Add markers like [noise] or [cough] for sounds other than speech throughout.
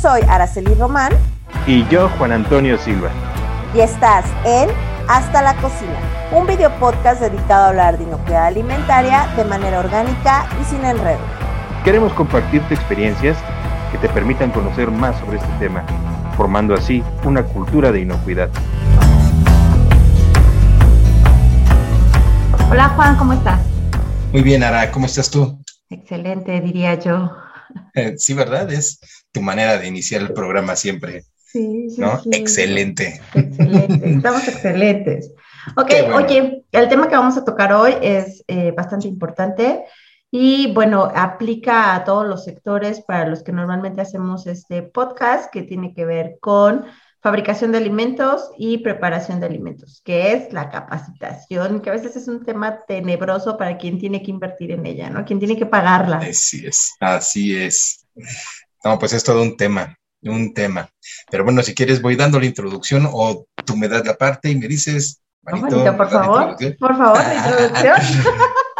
soy Araceli Román. Y yo, Juan Antonio Silva. Y estás en Hasta la Cocina, un video podcast dedicado a hablar de inocuidad alimentaria de manera orgánica y sin enredo. Queremos compartirte experiencias que te permitan conocer más sobre este tema, formando así una cultura de inocuidad. Hola Juan, ¿cómo estás? Muy bien, Ara, ¿cómo estás tú? Excelente, diría yo. Eh, sí, ¿verdad? Es tu manera de iniciar el programa siempre. Sí, sí, ¿No? sí. Excelente. Excelente, estamos excelentes. Ok, bueno. oye, el tema que vamos a tocar hoy es eh, bastante importante y bueno, aplica a todos los sectores para los que normalmente hacemos este podcast que tiene que ver con fabricación de alimentos y preparación de alimentos, que es la capacitación, que a veces es un tema tenebroso para quien tiene que invertir en ella, ¿no? Quien tiene que pagarla. Así es, así es. No, pues es todo un tema, un tema. Pero bueno, si quieres voy dando la introducción o tú me das la parte y me dices, ¿No, Juanito, Juanito, por ¿me das la favor, por favor, la [laughs] introducción.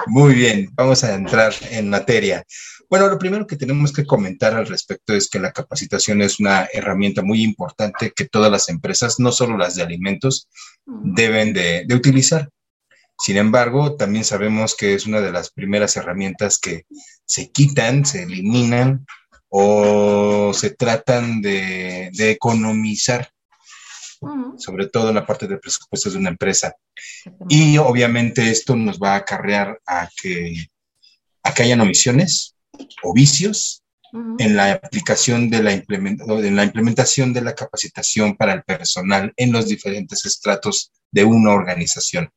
Muy bien, vamos a entrar en materia. Bueno, lo primero que tenemos que comentar al respecto es que la capacitación es una herramienta muy importante que todas las empresas, no solo las de alimentos, deben de, de utilizar. Sin embargo, también sabemos que es una de las primeras herramientas que se quitan, se eliminan o se tratan de, de economizar, sobre todo en la parte de presupuestos de una empresa. Y obviamente esto nos va a acarrear a que, a que hayan omisiones o vicios en la aplicación de la, en la implementación de la capacitación para el personal en los diferentes estratos de una organización.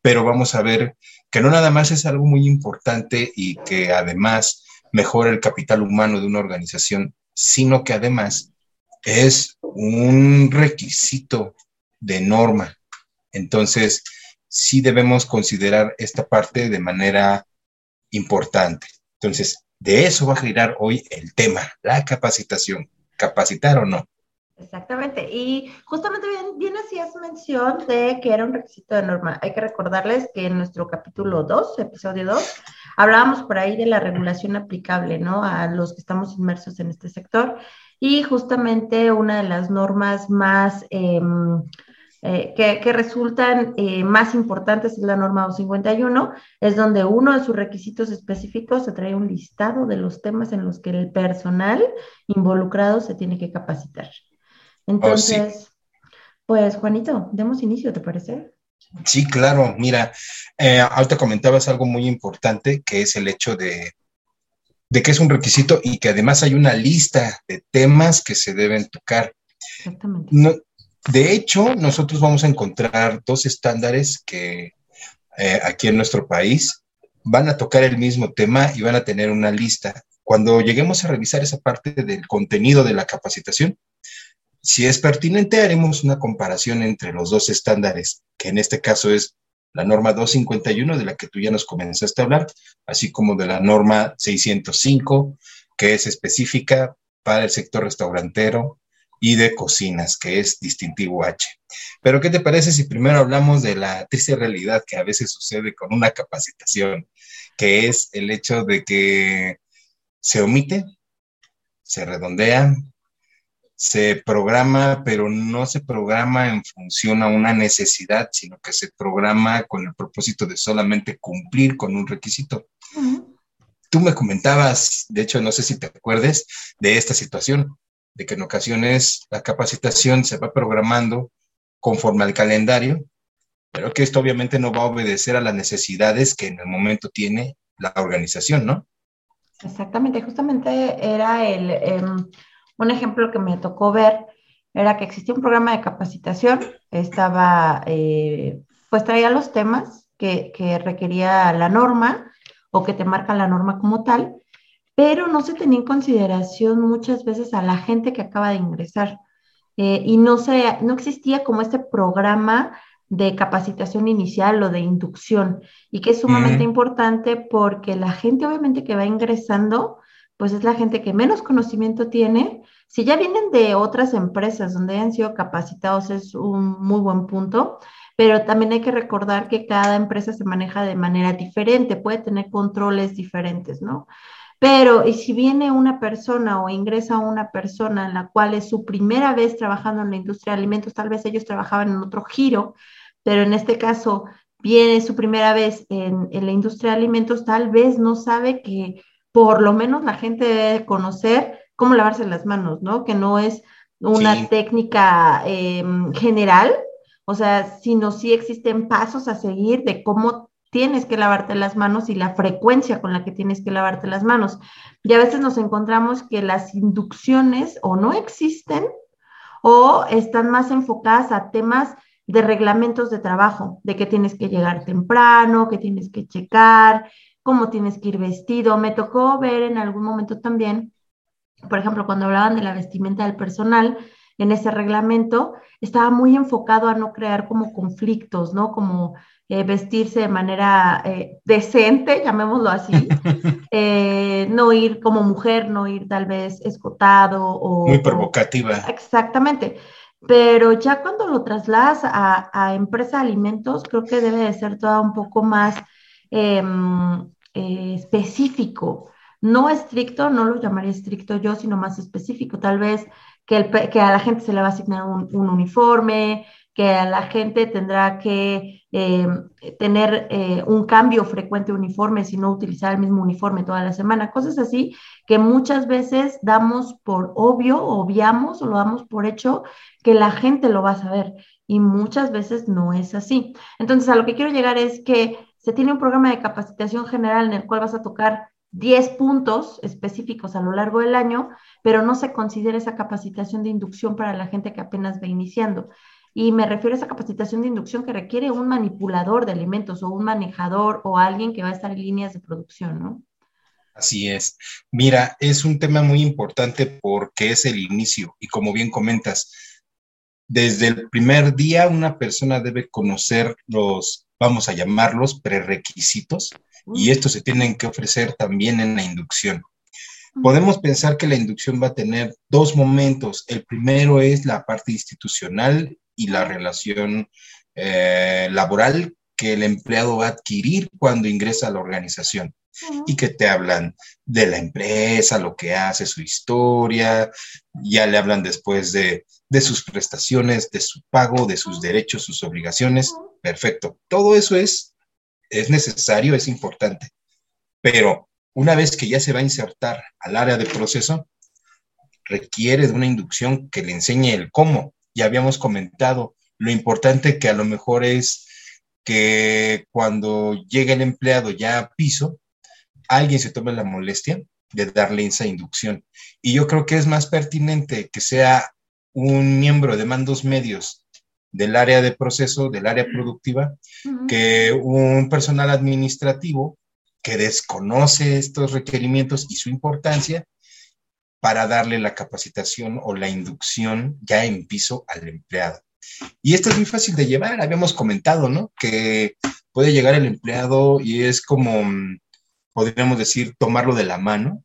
Pero vamos a ver que no nada más es algo muy importante y que además mejora el capital humano de una organización, sino que además es un requisito de norma. Entonces, sí debemos considerar esta parte de manera importante. Entonces, de eso va a girar hoy el tema, la capacitación. ¿Capacitar o no? Exactamente. Y justamente bien, bien hacías mención de que era un requisito de norma. Hay que recordarles que en nuestro capítulo 2, episodio 2, hablábamos por ahí de la regulación aplicable, ¿no? A los que estamos inmersos en este sector. Y justamente una de las normas más em, eh, que, que resultan eh, más importantes es la norma 251, es donde uno de sus requisitos específicos se trae un listado de los temas en los que el personal involucrado se tiene que capacitar. Entonces, pues Juanito, demos inicio, ¿te parece? Sí, claro. Mira, eh, ahorita comentabas algo muy importante, que es el hecho de, de que es un requisito y que además hay una lista de temas que se deben tocar. Exactamente. No, de hecho, nosotros vamos a encontrar dos estándares que eh, aquí en nuestro país van a tocar el mismo tema y van a tener una lista. Cuando lleguemos a revisar esa parte del contenido de la capacitación, si es pertinente, haremos una comparación entre los dos estándares, que en este caso es la norma 251, de la que tú ya nos comenzaste a hablar, así como de la norma 605, que es específica para el sector restaurantero y de cocinas, que es distintivo H. Pero, ¿qué te parece si primero hablamos de la triste realidad que a veces sucede con una capacitación, que es el hecho de que se omite, se redondea, se programa, pero no se programa en función a una necesidad, sino que se programa con el propósito de solamente cumplir con un requisito. Tú me comentabas, de hecho, no sé si te acuerdes de esta situación, de que en ocasiones la capacitación se va programando conforme al calendario, pero que esto obviamente no va a obedecer a las necesidades que en el momento tiene la organización, ¿no? Exactamente, justamente era el, em, un ejemplo que me tocó ver, era que existía un programa de capacitación, estaba, eh, pues traía los temas que, que requería la norma o que te marca la norma como tal, pero no se tenía en consideración muchas veces a la gente que acaba de ingresar. Eh, y no, se, no existía como este programa de capacitación inicial o de inducción, y que es sumamente Ujú. importante porque la gente obviamente que va ingresando, pues es la gente que menos conocimiento tiene. Si ya vienen de otras empresas donde hayan sido capacitados, es un muy buen punto, pero también hay que recordar que cada empresa se maneja de manera diferente, puede tener controles diferentes, ¿no? Pero, y si viene una persona o ingresa una persona en la cual es su primera vez trabajando en la industria de alimentos, tal vez ellos trabajaban en otro giro, pero en este caso viene su primera vez en, en la industria de alimentos, tal vez no sabe que por lo menos la gente debe conocer cómo lavarse las manos, ¿no? Que no es una técnica em, general, o sea, sino sí existen pasos a seguir de cómo tienes que lavarte las manos y la frecuencia con la que tienes que lavarte las manos. Y a veces nos encontramos que las inducciones o no existen o están más enfocadas a temas de reglamentos de trabajo, de que tienes que llegar temprano, que tienes que checar, cómo tienes que ir vestido. Me tocó ver en algún momento también por ejemplo, cuando hablaban de la vestimenta del personal, en ese reglamento, estaba muy enfocado a no crear como conflictos, ¿no? Como eh, vestirse de manera eh, decente, [laughs] llamémoslo así, [laughs] eh, no ir como mujer, no ir tal vez escotado o... Muy provocativa. exactamente. Pero ya cuando lo trasladas a, a, empresa de alimentos, creo que debe de ser todo un poco más em, específico. No estricto, no lo llamaría estricto yo, sino más específico, tal vez que, a la gente se le va a asignar un, uniforme, que a la gente tendrá que eh, tener eh, un cambio frecuente de uniforme, si no utilizar el mismo uniforme toda la semana, cosas así que muchas veces damos por obvio, obviamos o lo damos por hecho que la gente lo va a saber y muchas veces no es así. Entonces, a lo que quiero llegar es que se tiene un programa de capacitación general en el cual vas a tocar 10 puntos específicos a lo largo del año, pero no se considera esa capacitación de inducción para la gente que apenas va iniciando. Y me refiero a esa capacitación de inducción que requiere un manipulador de alimentos o un manejador o alguien que va a estar en líneas de producción, ¿no? Así es. Mira, es un tema muy importante porque es el inicio y como bien comentas, desde el primer día una persona debe conocer los, vamos a llamarlos, prerequisitos y estos se tienen que ofrecer también en la inducción. Podemos pensar que la inducción va a tener dos momentos. El primero es la parte institucional y la relación eh, laboral que el empleado va a adquirir cuando ingresa a la organización y que te hablan de la empresa, lo que hace, su historia, ya le hablan después de, de sus prestaciones, de su pago, de sus derechos, sus obligaciones. Perfecto. Todo eso es es necesario, es importante. Pero una vez que ya se va a insertar al área de proceso, requiere de una inducción que le enseñe el cómo. Ya habíamos comentado lo importante que a lo mejor es que cuando llega el empleado ya a piso, alguien se tome la molestia de darle esa inducción. Y yo creo que es más pertinente que sea un miembro de mandos medios del área de proceso, del área productiva, que un personal administrativo que desconoce estos requerimientos y su importancia para darle la capacitación o la inducción ya en piso al empleado. Y esto es muy fácil de llevar, habíamos comentado, ¿no? Que puede llegar el empleado y es como, podríamos decir, tomarlo de la mano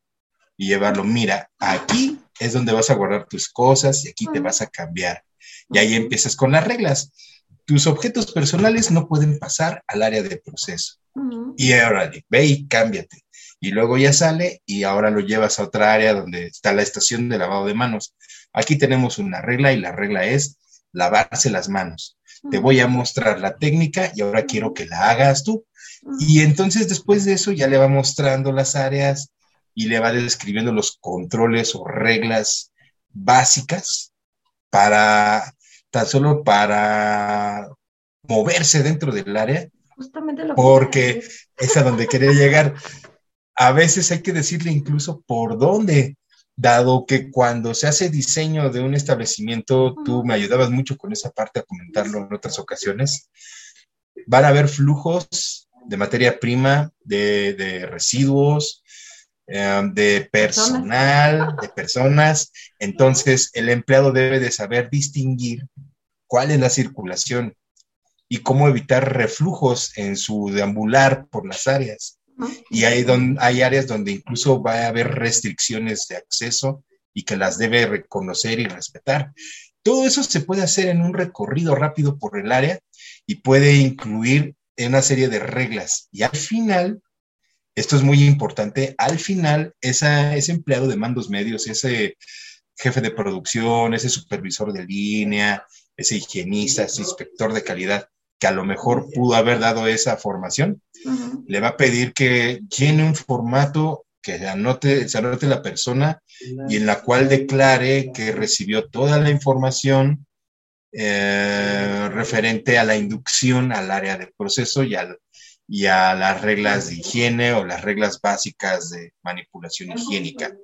y llevarlo, mira, aquí es donde vas a guardar tus cosas y aquí te vas a cambiar. Y ahí empiezas con las reglas. Tus objetos personales no pueden pasar al área de proceso. Y ahora ve y cámbiate. Y luego ya sale y ahora lo llevas a otra área donde está la estación de lavado de manos. Aquí tenemos una regla y la regla es lavarse las manos. Te voy a mostrar la técnica y ahora quiero que la hagas tú. Y entonces después de eso ya le va mostrando las áreas y le va describiendo los controles o reglas básicas para tan solo para moverse dentro del área, Justamente lo porque [laughs] es a donde quería llegar. A veces hay que decirle incluso por dónde, dado que cuando se hace diseño de un establecimiento, tú me ayudabas mucho con esa parte a comentarlo en otras ocasiones, van a haber flujos de materia prima, de, de residuos, Em, de personal, de personas. Entonces, el empleado debe de saber distinguir cuál es la circulación y cómo evitar reflujos en su deambular por las áreas. Y hay, donde, hay áreas donde incluso va a haber restricciones de acceso y que las debe reconocer y respetar. Todo eso se puede hacer en un recorrido rápido por el área y puede incluir una serie de reglas. Y al final, esto es muy importante, al final esa, ese empleado de mandos medios, ese jefe de producción, ese supervisor de línea, ese higienista, ese inspector de calidad, que a lo mejor pudo haber dado esa formación, le va a pedir que llene un formato que anote, se anote la persona y en la cual declare que recibió toda la información eh, referente a la inducción al área de proceso y, y a las reglas de higiene o las reglas básicas de manipulación higiénica.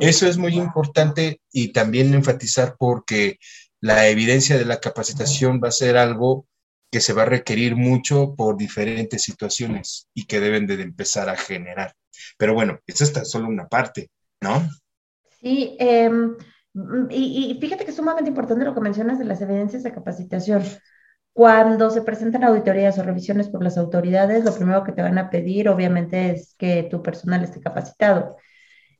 Eso es muy importante y también enfatizar porque la evidencia de la capacitación va a ser algo que se va a requerir mucho por diferentes situaciones y que deben de empezar a generar. Pero bueno, esta es solo una parte, ¿no? Sí, em, y, fíjate que es sumamente importante lo que mencionas de las evidencias de capacitación. Cuando se presentan auditorías o revisiones por las autoridades, lo primero que te van a pedir, obviamente, es que tu personal esté capacitado.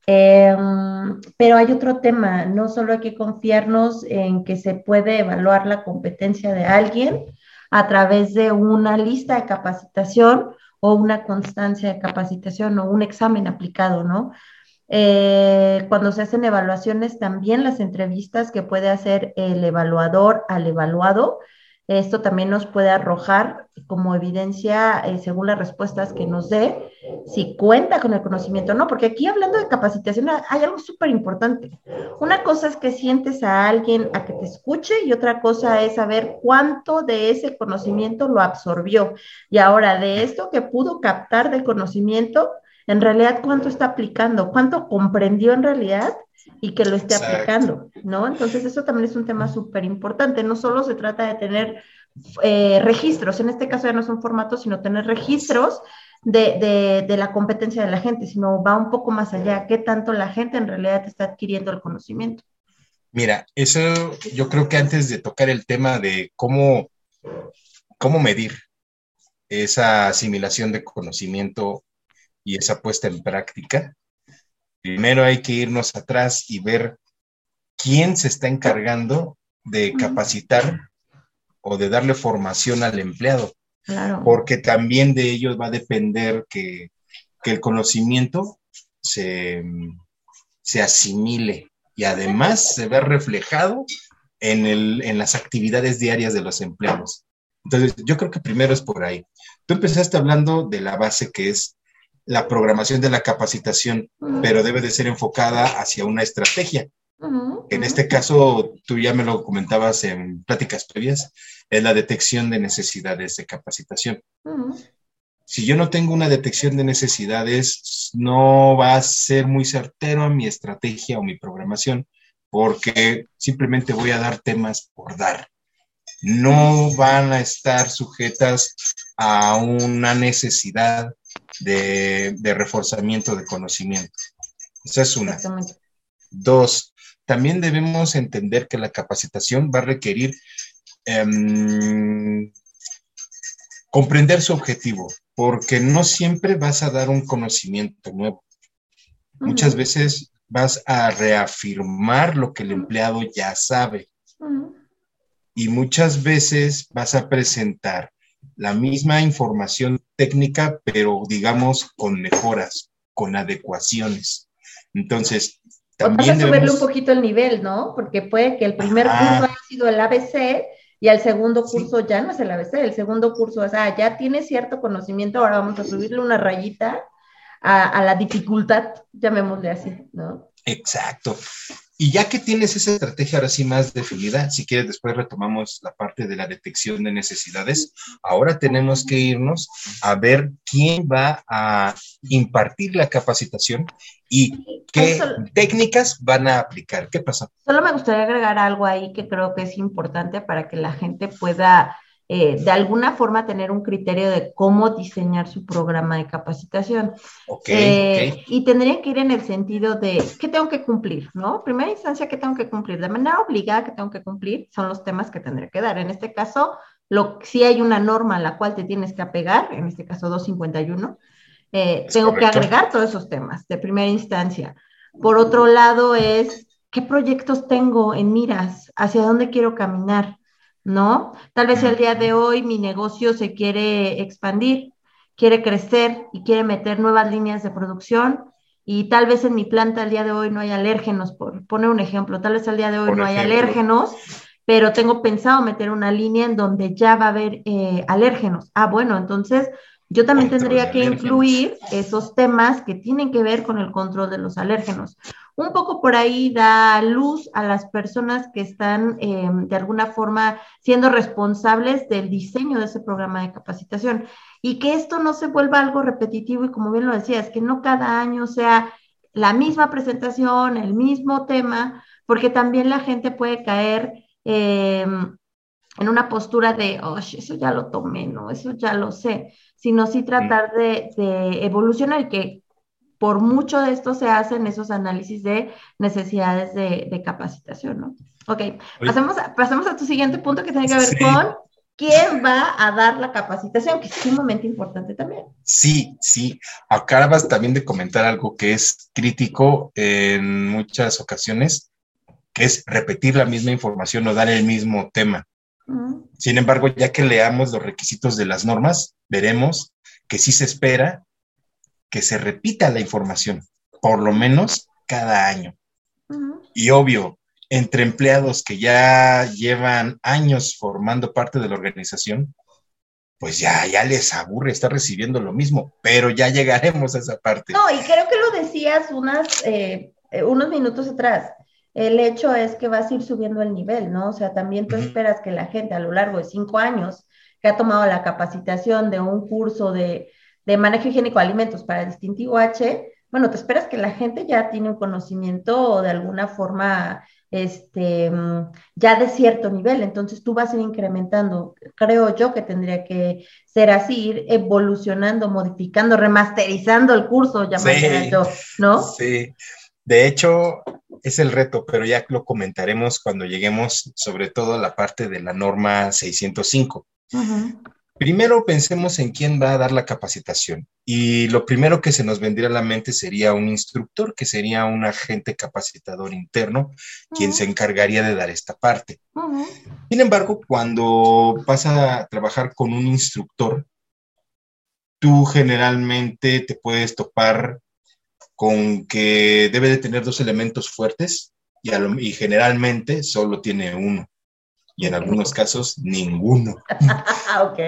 Em, pero hay otro tema, no solo hay que confiarnos en que se puede evaluar la competencia de alguien a través de una lista de capacitación o una constancia de capacitación o un examen aplicado, ¿no? Eh, cuando se hacen evaluaciones, también las entrevistas que puede hacer el evaluador al evaluado esto también nos puede arrojar como evidencia, eh, según las respuestas que nos dé, si cuenta con el conocimiento o no, porque aquí hablando de capacitación hay algo súper importante. Una cosa es que sientes a alguien a que te escuche y otra cosa es saber cuánto de ese conocimiento lo absorbió. Y ahora, de esto que pudo captar de conocimiento, en realidad, ¿cuánto está aplicando? ¿Cuánto comprendió en realidad? y que lo esté aplicando, ¿no? Entonces, eso también es un tema súper importante. No solo se trata de tener eh, registros, en este caso ya no son formatos, sino tener registros de, de, la competencia de la gente, sino va un poco más allá, qué tanto la gente en realidad está adquiriendo el conocimiento. Mira, eso yo creo que antes de tocar el tema de cómo, cómo medir esa asimilación de conocimiento y esa puesta en práctica, primero hay que irnos atrás y ver quién se está encargando de capacitar o de darle formación al empleado. Porque también de ellos va a depender que, el conocimiento se, asimile y además se ve reflejado en, en las actividades diarias de los empleados. Entonces, yo creo que primero es por ahí. Tú empezaste hablando de la base que es la programación de la capacitación, pero debe de ser enfocada hacia una estrategia. En este caso, tú ya me lo comentabas en pláticas previas, es la detección de necesidades de capacitación. Si yo no tengo una detección de necesidades, no va a ser muy certero mi estrategia o mi programación, porque simplemente voy a dar temas por dar. No van a estar sujetas a una necesidad de, reforzamiento de conocimiento. Esa es una. Dos, también debemos entender que la capacitación va a requerir em, comprender su objetivo, porque no siempre vas a dar un conocimiento nuevo. Muchas veces vas a reafirmar lo que el empleado ya sabe. Y muchas veces vas a presentar la misma información técnica, pero digamos con mejoras, con adecuaciones. Entonces, también. Vas a subirle un poquito el nivel, ¿no? Porque puede que el primer curso haya sido el ABC y el segundo curso ya no es el ABC, el segundo curso es, ah, ya tiene cierto conocimiento, ahora vamos a subirle una rayita a, a la dificultad, llamémosle así, ¿no? Exacto. Y ya que tienes esa estrategia ahora sí más definida, si quieres después retomamos la parte de la detección de necesidades, ahora tenemos que irnos a ver quién va a impartir la capacitación y qué técnicas van a aplicar. ¿Qué pasa? Solo me gustaría agregar algo ahí que creo que es importante para que la gente pueda eh, de alguna forma tener un criterio de cómo diseñar su programa de capacitación. Eh, y tendría que ir en el sentido de qué tengo que cumplir, ¿no? Primera instancia, qué tengo que cumplir. De manera obligada que tengo que cumplir son los temas que tendré que dar. En este caso, lo, si hay una norma a la cual te tienes que apegar, en este caso 251, eh, tengo que agregar todos esos temas de primera instancia. Por otro lado, es qué proyectos tengo en miras, hacia dónde quiero caminar. ¿No? Tal vez el día de hoy mi negocio se quiere expandir quiere crecer y quiere meter nuevas líneas de producción y tal vez en mi planta al día de hoy no hay alérgenos, por poner un ejemplo, tal vez al día de hoy no hay alérgenos, pero tengo pensado meter una línea en donde ya va a haber eh, alérgenos. Ah, bueno, entonces yo también tendría que incluir esos temas que tienen que ver con el control de los alérgenos. Un poco por ahí da luz a las personas que están em, de alguna forma siendo responsables del diseño de ese programa de capacitación. Y que esto no se vuelva algo repetitivo y como bien lo decía, es que no cada año sea la misma presentación, el mismo tema, porque también la gente puede caer em, en una postura de, oh, eso ya lo tomé, no, eso ya lo sé sino sí tratar de, evolucionar y que por mucho de esto se hacen esos análisis de necesidades de, capacitación, ¿no? Ok, pasemos a, pasemos a tu siguiente punto que tiene que ver con quién va a dar la capacitación, que es sumamente importante también. Sí, sí. Acabas también de comentar algo que es crítico en muchas ocasiones, que es repetir la misma información o dar el mismo tema. Sin embargo, ya que leamos los requisitos de las normas, veremos que sí se espera que se repita la información, por lo menos cada año. Y obvio, entre empleados que ya llevan años formando parte de la organización, pues ya, ya les aburre estar recibiendo lo mismo, pero ya llegaremos a esa parte. No, y creo que lo decías unas, eh, eh, unos minutos atrás. El hecho es que vas a ir subiendo el nivel, ¿no? O sea, también tú esperas que la gente a lo largo de cinco años que ha tomado la capacitación de un curso de, manejo higiénico de alimentos para distintivo H, bueno, te esperas que la gente ya tiene un conocimiento de alguna forma este, ya de cierto nivel, entonces tú vas a ir incrementando. Creo yo que tendría que ser así, ir evolucionando, modificando, remasterizando el curso, llamarlo yo, ¿no? Sí, de hecho, es el reto, pero ya lo comentaremos cuando lleguemos sobre todo a la parte de la norma 605. Primero pensemos en quién va a dar la capacitación. Y lo primero que se nos vendría a la mente sería un instructor, que sería un agente capacitador interno, quien se encargaría de dar esta parte. Sin embargo, cuando vas a trabajar con un instructor, tú generalmente te puedes topar con que debe de tener dos elementos fuertes y, generalmente solo tiene uno. Y en algunos casos, ninguno. [laughs] ok.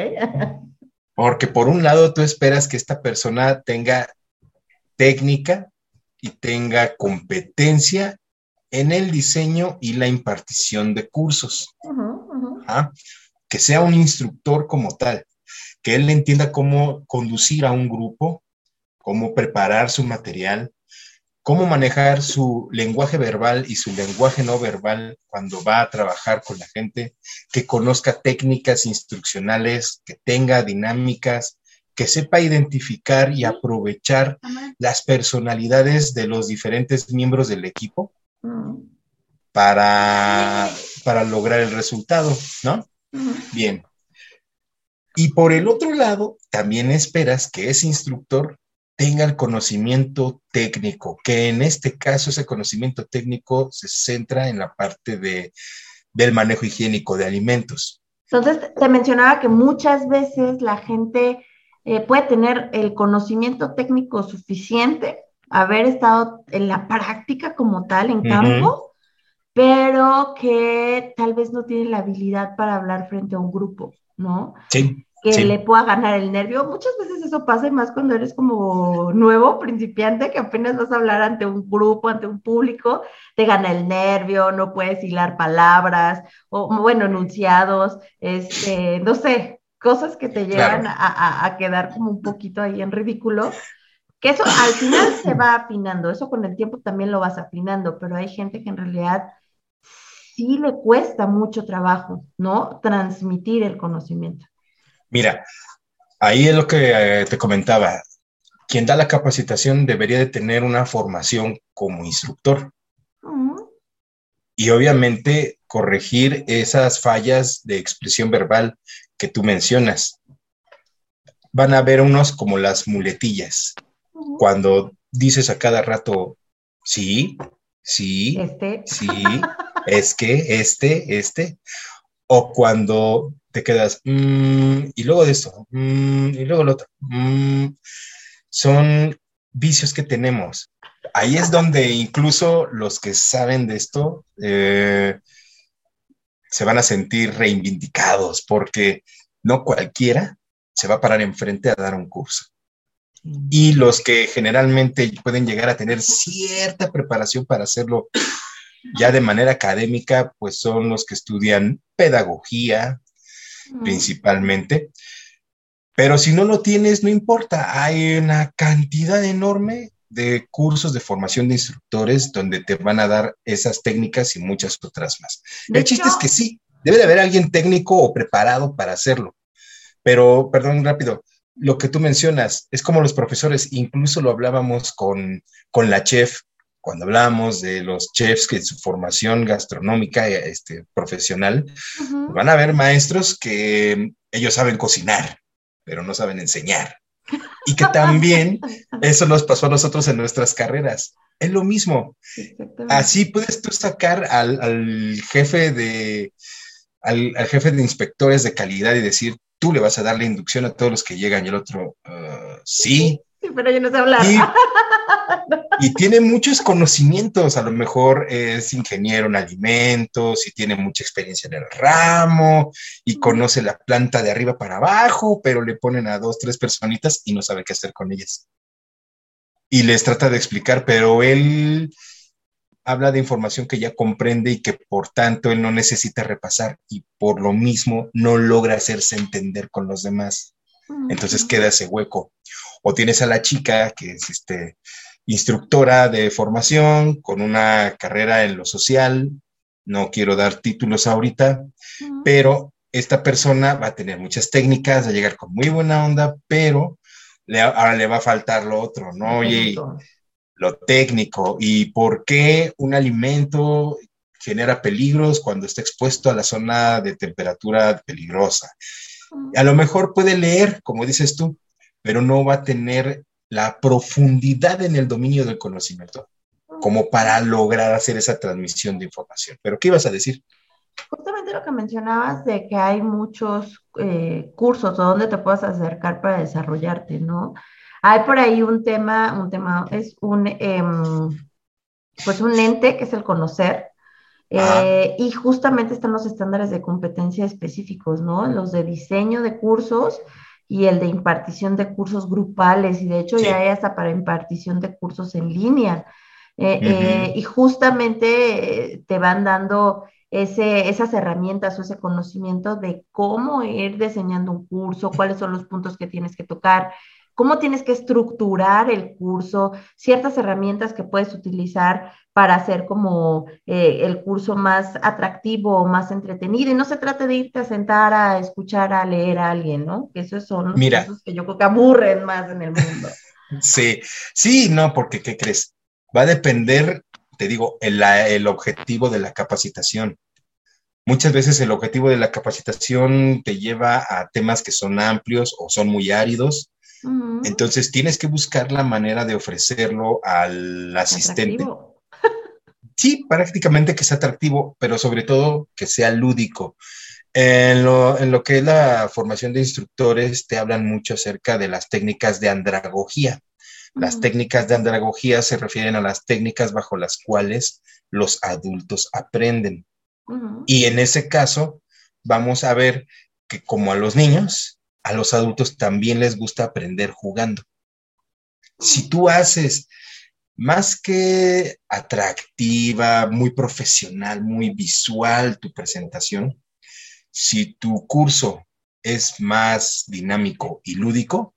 Porque por un lado tú esperas que esta persona tenga técnica y tenga competencia en el diseño y la impartición de cursos. ¿Ah? Que sea un instructor como tal, que él entienda cómo conducir a un grupo, cómo preparar su material, cómo manejar su lenguaje verbal y su lenguaje no verbal cuando va a trabajar con la gente, que conozca técnicas instruccionales, que tenga dinámicas, que sepa identificar y aprovechar las personalidades de los diferentes miembros del equipo para, para lograr el resultado, ¿no? Bien. Y por el otro lado, también esperas que ese instructor tenga el conocimiento técnico, que en este caso ese conocimiento técnico se centra en la parte de, del manejo higiénico de alimentos. Entonces, te mencionaba que muchas veces la gente eh, puede tener el conocimiento técnico suficiente, haber estado en la práctica como tal, en campo, pero que tal vez no tiene la habilidad para hablar frente a un grupo, ¿no? Sí que le pueda ganar el nervio. Muchas veces eso pasa y más cuando eres como nuevo, principiante, que apenas vas a hablar ante un grupo, ante un público, te gana el nervio, no puedes hilar palabras o, bueno, enunciados, este, no sé, cosas que te llevan a, a, quedar como un poquito ahí en ridículo. Que eso al final se va afinando, eso con el tiempo también lo vas afinando, pero hay gente que en realidad sí le cuesta mucho trabajo, ¿no? Transmitir el conocimiento. Mira, ahí es lo que eh, te comentaba. Quien da la capacitación debería de tener una formación como instructor. Y obviamente corregir esas fallas de expresión verbal que tú mencionas. Van a haber unos como las muletillas. Cuando dices a cada rato, sí, sí, este. sí, es que, este, este. O cuando te quedas, mm, y luego de esto, mm, y luego lo otro. Mm". son vicios que tenemos. Ahí es donde incluso los que saben de esto eh, se van a sentir reivindicados, porque no cualquiera se va a parar enfrente a dar un curso. Y los que generalmente pueden llegar a tener cierta preparación para hacerlo ya de manera académica, pues son los que estudian pedagogía principalmente. Pero si no lo tienes, no importa. Hay una cantidad enorme de cursos de formación de instructores donde te van a dar esas técnicas y muchas otras más. El chiste es que sí, debe de haber alguien técnico o preparado para hacerlo. Pero, perdón, rápido, lo que tú mencionas es como los profesores, incluso lo hablábamos con, con la chef, cuando hablábamos de los chefs que su formación gastronómica este, profesional, van a haber maestros que ellos saben cocinar, pero no saben enseñar. Y que también [laughs] eso nos pasó a nosotros en nuestras carreras. Es lo mismo. Así puedes tú sacar al, jefe de al, jefe de inspectores de calidad y decir, tú le vas a dar la inducción a todos los que llegan y el otro, uh, sí. [laughs] Pero yo no sé hablar. [laughs] Y, tiene muchos conocimientos, a lo mejor es ingeniero en alimentos y tiene mucha experiencia en el ramo y conoce la planta de arriba para abajo, pero le ponen a dos, tres personitas y no sabe qué hacer con ellas. Y les trata de explicar, pero él habla de información que ya comprende y que por tanto él no necesita repasar y por lo mismo no logra hacerse entender con los demás. Entonces queda ese hueco. O tienes a la chica que es este, instructora de formación con una carrera en lo social. No quiero dar títulos ahorita, pero esta persona va a tener muchas técnicas, va a llegar con muy buena onda, pero le, ahora le va a faltar lo otro, ¿no? Oye, lo técnico y por qué un alimento genera peligros cuando está expuesto a la zona de temperatura peligrosa. A lo mejor puede leer, como dices tú, pero no va a tener la profundidad en el dominio del conocimiento como para lograr hacer esa transmisión de información. Pero ¿qué ibas a decir? Justamente lo que mencionabas de que hay muchos eh, cursos o donde te puedas acercar para desarrollarte, ¿no? Hay por ahí un tema, un tema, es un, em, pues un ente que es el conocer, eh, y justamente están los estándares de competencia específicos, ¿no? Los de diseño de cursos y el de impartición de cursos grupales, y de hecho ya hay hasta para impartición de cursos en línea. Eh, eh, y justamente te van dando ese, esas herramientas o ese conocimiento de cómo ir diseñando un curso, cuáles son los puntos que tienes que tocar, cómo tienes que estructurar el curso, ciertas herramientas que puedes utilizar para hacer como eh, el curso más atractivo o más entretenido. Y no se trata de irte a sentar a escuchar, a leer a alguien, ¿no? Que esos son los Mira, que yo creo que aburren más en el mundo. [laughs] sí, sí, no, porque ¿qué crees? Va a depender, te digo, el, el objetivo de la capacitación. Muchas veces el objetivo de la capacitación te lleva a temas que son amplios o son muy áridos entonces tienes que buscar la manera de ofrecerlo al asistente. [laughs] Sí, prácticamente que sea atractivo, pero sobre todo que sea lúdico. En lo, que es la formación de instructores, te hablan mucho acerca de las técnicas de andragogía. Las técnicas de andragogía se refieren a las técnicas bajo las cuales los adultos aprenden. Y en ese caso, vamos a ver que como a los niños, a los adultos también les gusta aprender jugando. Si tú haces más que atractiva, muy profesional, muy visual tu presentación, si tu curso es más dinámico y lúdico,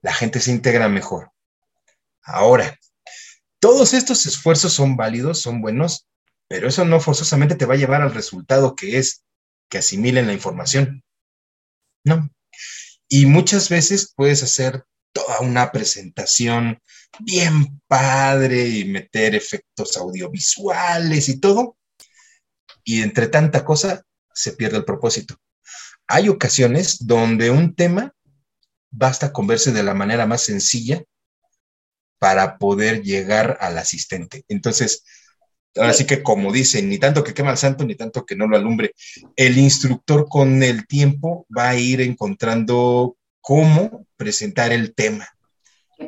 la gente se integra mejor. Ahora, todos estos esfuerzos son válidos, son buenos, pero eso no forzosamente te va a llevar al resultado que es que asimilen la información. No. Y muchas veces puedes hacer toda una presentación bien padre y meter efectos audiovisuales y todo. Y entre tanta cosa se pierde el propósito. Hay ocasiones donde un tema basta con verse de la manera más sencilla para poder llegar al asistente. Entonces, Así que como dicen, ni tanto que quema al santo, ni tanto que no lo alumbre. El instructor con el tiempo va a ir encontrando cómo presentar el tema.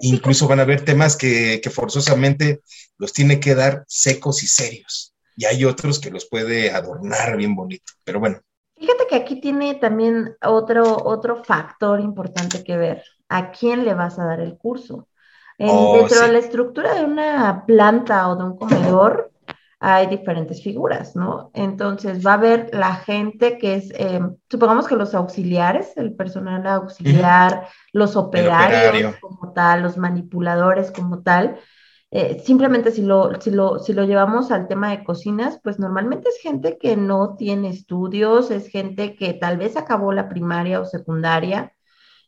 Incluso van a haber temas que, que forzosamente los tiene que dar secos y serios. Y hay otros que los puede adornar bien bonito. Pero bueno. Fíjate que aquí tiene también otro, otro factor importante que ver. ¿A quién le vas a dar el curso? Oh, dentro de la estructura de una planta o de un comedor, hay diferentes figuras, ¿no? Entonces va a haber la gente que es, em, supongamos que los auxiliares, el personal auxiliar, los operarios como tal, los manipuladores como tal. Eh, simplemente si lo, si, lo, si lo llevamos al tema de cocinas, pues normalmente es gente que no tiene estudios, es gente que tal vez acabó la primaria o secundaria,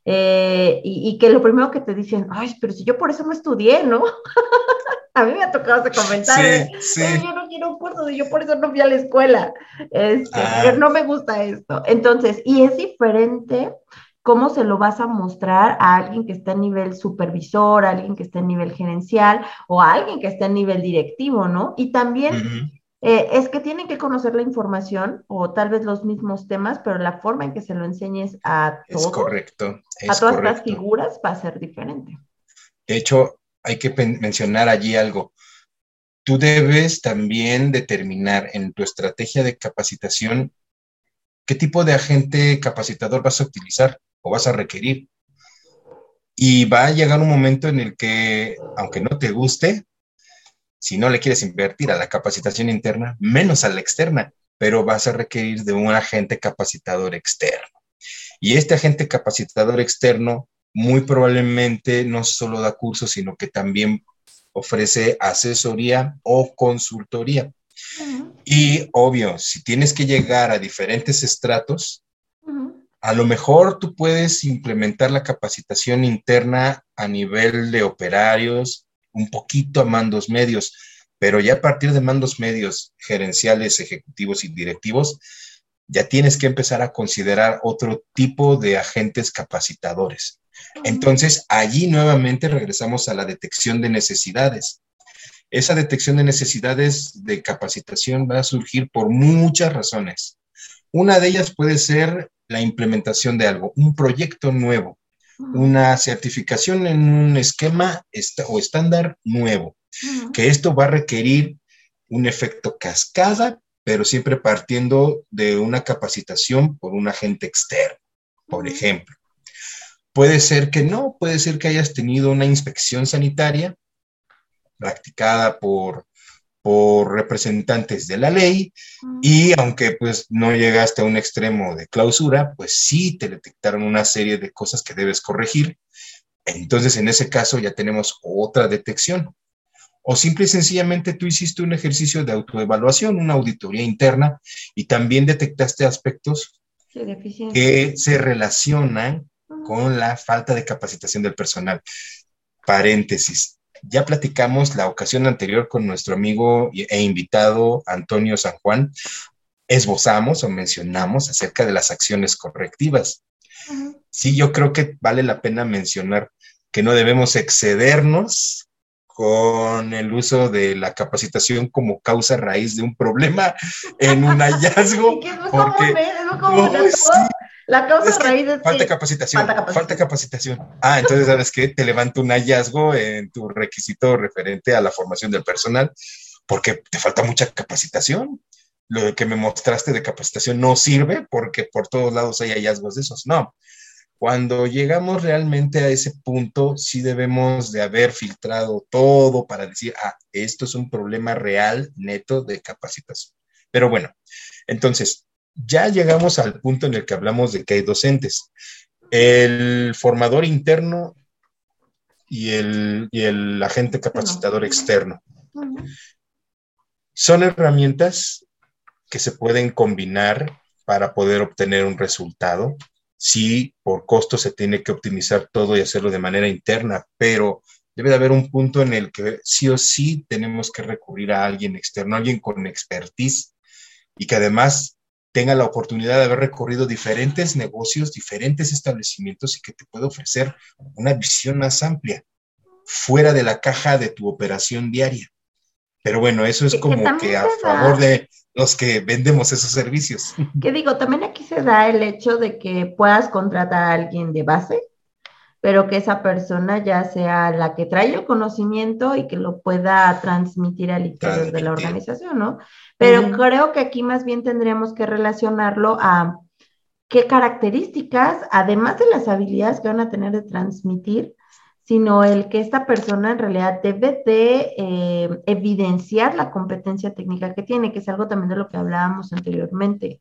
eh, y, que lo primero que te dicen, ay, pero si yo por eso no estudié, ¿no? [laughs] a mí me ha tocado ese comentario. Sí, Yo no quiero un curso, yo por eso no fui a la escuela. Este, ah. No me gusta esto. Entonces, y es diferente cómo se lo vas a mostrar a alguien que está en nivel supervisor, a alguien que está en nivel gerencial o a alguien que está en nivel directivo, ¿no? Y también eh, es que tienen que conocer la información o tal vez los mismos temas, pero la forma en que se lo enseñes a todos, es correcto, a todas las figuras va a ser diferente. De hecho, hay que mencionar allí algo. Tú debes también determinar en tu estrategia de capacitación qué tipo de agente capacitador vas a utilizar o vas a requerir. Y va a llegar un momento en el que, aunque no te guste, si no le quieres invertir a la capacitación interna, menos a la externa, pero vas a requerir de un agente capacitador externo. Y este agente capacitador externo muy probablemente no solo da cursos, sino que también ofrece asesoría o consultoría. Y obvio, si tienes que llegar a diferentes estratos, a lo mejor tú puedes implementar la capacitación interna a nivel de operarios, un poquito a mandos medios, pero ya a partir de mandos medios gerenciales, ejecutivos y directivos, ya tienes que empezar a considerar otro tipo de agentes capacitadores. Entonces, allí nuevamente regresamos a la detección de necesidades. Esa detección de necesidades de capacitación va a surgir por muchas razones. Una de ellas puede ser la implementación de algo, un proyecto nuevo una certificación en un esquema o estándar nuevo, que esto va a requerir un efecto cascada, pero siempre partiendo de una capacitación por un agente externo, por ejemplo. Puede ser que no, puede ser que hayas tenido una inspección sanitaria practicada por por representantes de la ley y aunque pues no llegaste a un extremo de clausura, pues sí te detectaron una serie de cosas que debes corregir. Entonces en ese caso ya tenemos otra detección. O simple y sencillamente tú hiciste un ejercicio de autoevaluación, una auditoría interna y también detectaste aspectos que se relacionan con la falta de capacitación del personal. Paréntesis, ya platicamos la ocasión anterior con nuestro amigo e invitado Antonio San Juan, esbozamos o mencionamos acerca de las acciones correctivas. Sí, yo creo que vale la pena mencionar que no debemos excedernos con el uso de la capacitación como causa raíz de un problema en un [laughs] hallazgo. porque, la causa raíz es falta capacitación, falta capacitación. Ah, entonces, ¿sabes qué? Te levanto un hallazgo en tu requisito referente a la formación del personal, porque te falta mucha capacitación. Lo que me mostraste de capacitación no sirve porque por todos lados hay hallazgos de esos. No. Cuando llegamos realmente a ese punto, sí debemos de haber filtrado todo para decir, ah, esto es un problema real, neto de capacitación. Pero bueno, entonces, ya llegamos al punto en el que hablamos de que hay docentes. El formador interno y el, agente capacitador externo. Son herramientas que se pueden combinar para poder obtener un resultado. Sí, por costo se tiene que optimizar todo y hacerlo de manera interna, pero debe de haber un punto en el que sí o sí tenemos que recurrir a alguien externo, alguien con expertise y que además tenga la oportunidad de haber recorrido diferentes negocios, diferentes establecimientos y que te pueda ofrecer una visión más amplia, fuera de la caja de tu operación diaria. Pero bueno, eso es como que a favor de los que vendemos esos servicios. Que digo, también aquí se da el hecho de que puedas contratar a alguien de base, pero que esa persona ya sea la que trae el conocimiento y que lo pueda transmitir al interior de la organización, ¿no? Pero creo que aquí más bien tendríamos que relacionarlo a qué características, además de las habilidades que van a tener de transmitir, sino el que esta persona en realidad debe de eh, evidenciar la competencia técnica que tiene, que es algo también de lo que hablábamos anteriormente.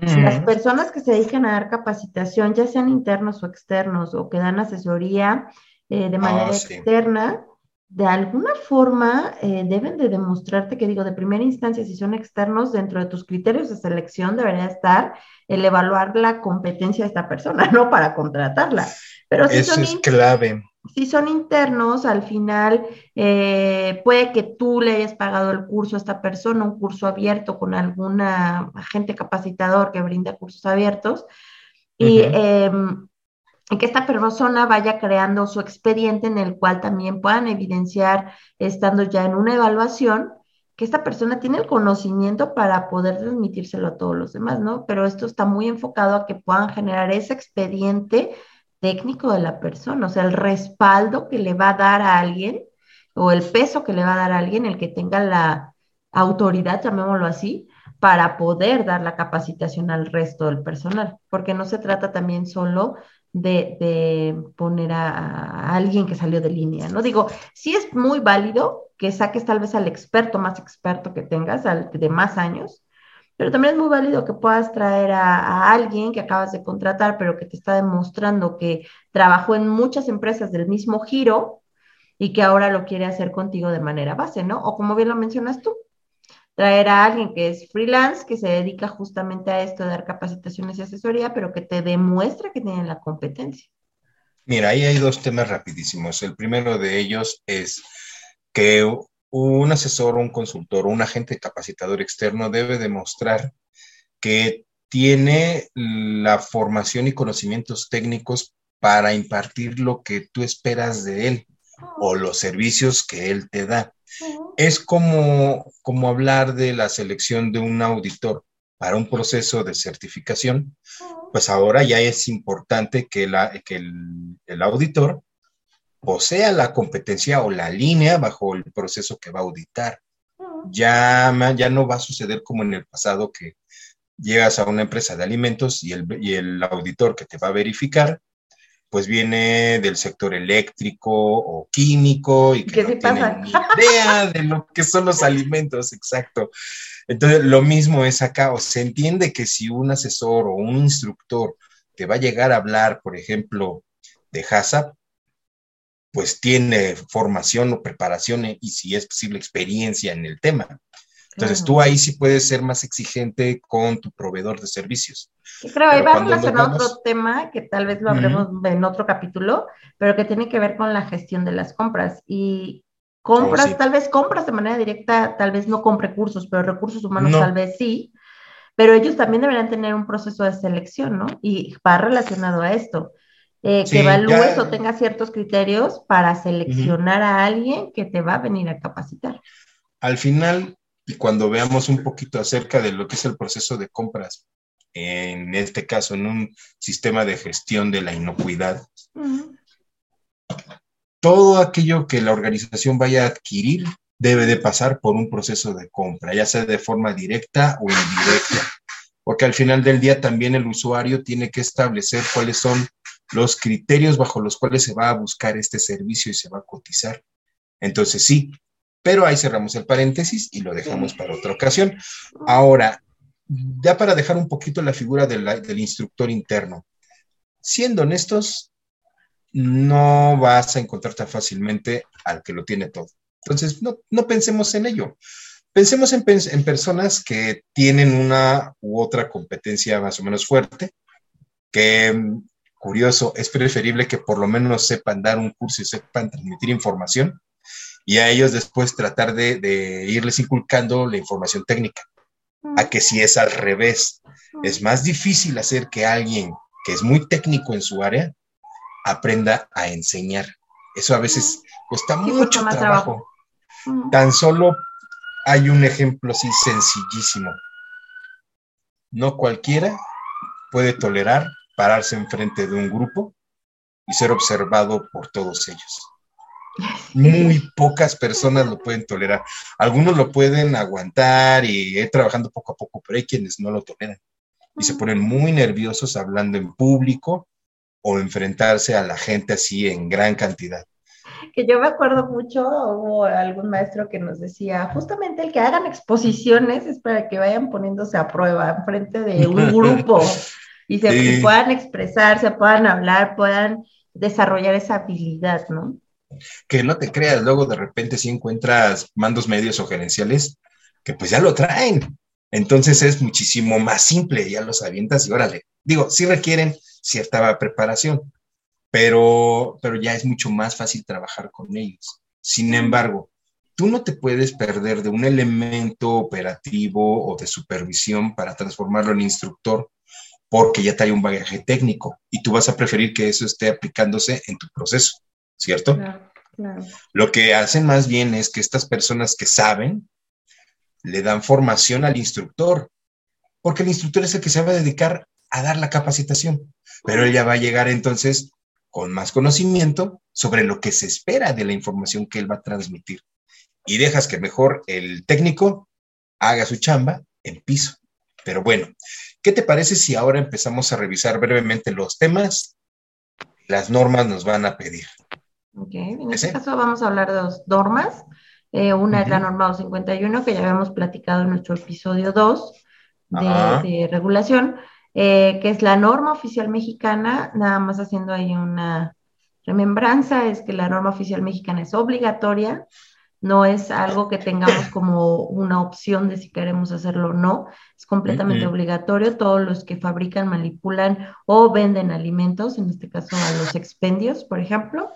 Las personas que se dedican a dar capacitación, ya sean internos o externos, o que dan asesoría eh, de manera ah, externa, de alguna forma eh, deben de demostrarte que digo, de primera instancia, si son externos, dentro de tus criterios de selección debería estar el evaluar la competencia de esta persona, [laughs] no para contratarla. Pero si Eso es clave. Si son internos, al final eh, puede que tú le hayas pagado el curso a esta persona, un curso abierto con alguna agente capacitador que brinda cursos abiertos, y que esta persona vaya creando su expediente en el cual también puedan evidenciar, estando ya en una evaluación, que esta persona tiene el conocimiento para poder transmitírselo a todos los demás, ¿no? Pero esto está muy enfocado a que puedan generar ese expediente técnico de la persona, o sea, el respaldo que le va a dar a alguien o el peso que le va a dar a alguien, el que tenga la autoridad, llamémoslo así, para poder dar la capacitación al resto del personal, porque no se trata también solo de, poner a, alguien que salió de línea, ¿no? Digo, sí es muy válido que saques tal vez al experto más experto que tengas, al de más años, pero también es muy válido que puedas traer a, alguien que acabas de contratar, pero que te está demostrando que trabajó en muchas empresas del mismo giro y que ahora lo quiere hacer contigo de manera base, ¿no? O como bien lo mencionas tú, traer a alguien que es freelance, que se dedica justamente a esto de dar capacitaciones y asesoría, pero que te demuestra que tienen la competencia. Mira, ahí hay dos temas rapidísimos. El primero de ellos es que un asesor, un consultor, un agente capacitador externo debe demostrar que tiene la formación y conocimientos técnicos para impartir lo que tú esperas de él o los servicios que él te da. Es como, como hablar de la selección de un auditor para un proceso de certificación, pues ahora ya es importante que, la, que el, auditor posea la competencia o la línea bajo el proceso que va a auditar. Ya, ya no va a suceder como en el pasado que llegas a una empresa de alimentos y el, y el auditor que te va a verificar pues viene del sector eléctrico o químico y que no tienen ni idea de lo que son los alimentos, exacto. Entonces, lo mismo es acá, o se entiende que si un asesor o un instructor te va a llegar a hablar, por ejemplo, de HACCP, pues tiene formación o preparación y si es posible experiencia en el tema. Entonces tú ahí sí puedes ser más exigente con tu proveedor de servicios. creo, ahí va relacionado otro tema que tal vez lo hablemos en otro capítulo, pero que tiene que ver con la gestión de las compras. Y compras, oh, tal vez compras de manera directa, tal vez no con recursos, pero recursos humanos tal vez sí. Pero ellos también deberán tener un proceso de selección, ¿no? Y va relacionado a esto. Eh, que evalúes o tenga ciertos criterios para seleccionar a alguien que te va a venir a capacitar. Al final, y cuando veamos un poquito acerca de lo que es el proceso de compras, en este caso en un sistema de gestión de la inocuidad, todo aquello que la organización vaya a adquirir debe de pasar por un proceso de compra, ya sea de forma directa o indirecta, porque al final del día también el usuario tiene que establecer cuáles son los criterios bajo los cuales se va a buscar este servicio y se va a cotizar. Entonces sí, pero ahí cerramos el paréntesis y lo dejamos para otra ocasión. Ahora, ya para dejar un poquito la figura del instructor interno, siendo honestos, no vas a encontrar tan fácilmente al que lo tiene todo. Entonces, no, pensemos en ello. Pensemos en, en, personas que tienen una u otra competencia más o menos fuerte, que, curioso, es preferible que por lo menos sepan dar un curso y sepan transmitir información y a ellos después tratar de, irles inculcando la información técnica. A que si es al revés, es más difícil hacer que alguien que es muy técnico en su área aprenda a enseñar. Eso a veces cuesta mucho trabajo. Tan solo hay un ejemplo así sencillísimo. No cualquiera puede tolerar pararse enfrente de un grupo y ser observado por todos ellos. Muy pocas personas lo pueden tolerar. Algunos lo pueden aguantar y ir trabajando poco a poco, pero hay quienes no lo toleran y se ponen muy nerviosos hablando en público o enfrentarse a la gente así en gran cantidad. Que yo me acuerdo mucho, hubo algún maestro que nos decía, justamente el que hagan exposiciones es para que vayan poniéndose a prueba en frente de un [laughs] grupo y se puedan expresarse, puedan hablar, puedan desarrollar esa habilidad, ¿no? Que no te creas, luego de repente si encuentras mandos medios o gerenciales que pues ya lo traen. Entonces es muchísimo más simple, ya los avientas y órale. Digo, sí requieren cierta preparación, pero, pero ya es mucho más fácil trabajar con ellos. Sin embargo, tú no te puedes perder de un elemento operativo o de supervisión para transformarlo en instructor porque ya trae un bagaje técnico y tú vas a preferir que eso esté aplicándose en tu proceso, ¿cierto? Lo que hacen más bien es que estas personas que saben le dan formación al instructor, porque el instructor es el que se va a dedicar a dar la capacitación, pero él ya va a llegar entonces con más conocimiento sobre lo que se espera de la información que él va a transmitir. Y dejas que mejor el técnico haga su chamba en piso. Pero bueno, ¿Qué te parece si ahora empezamos a revisar brevemente los temas? Las normas nos van a pedir. Ok, en este caso vamos a hablar de dos normas. Eh, una es la norma 251, que ya habíamos platicado en nuestro episodio 2 de, regulación, eh, que es la norma oficial mexicana, nada más haciendo ahí una remembranza, es que la norma oficial mexicana es obligatoria, no es algo que tengamos como una opción de si queremos hacerlo o no, es completamente obligatorio. Todos los que fabrican, manipulan o venden alimentos, en este caso a los expendios, por ejemplo.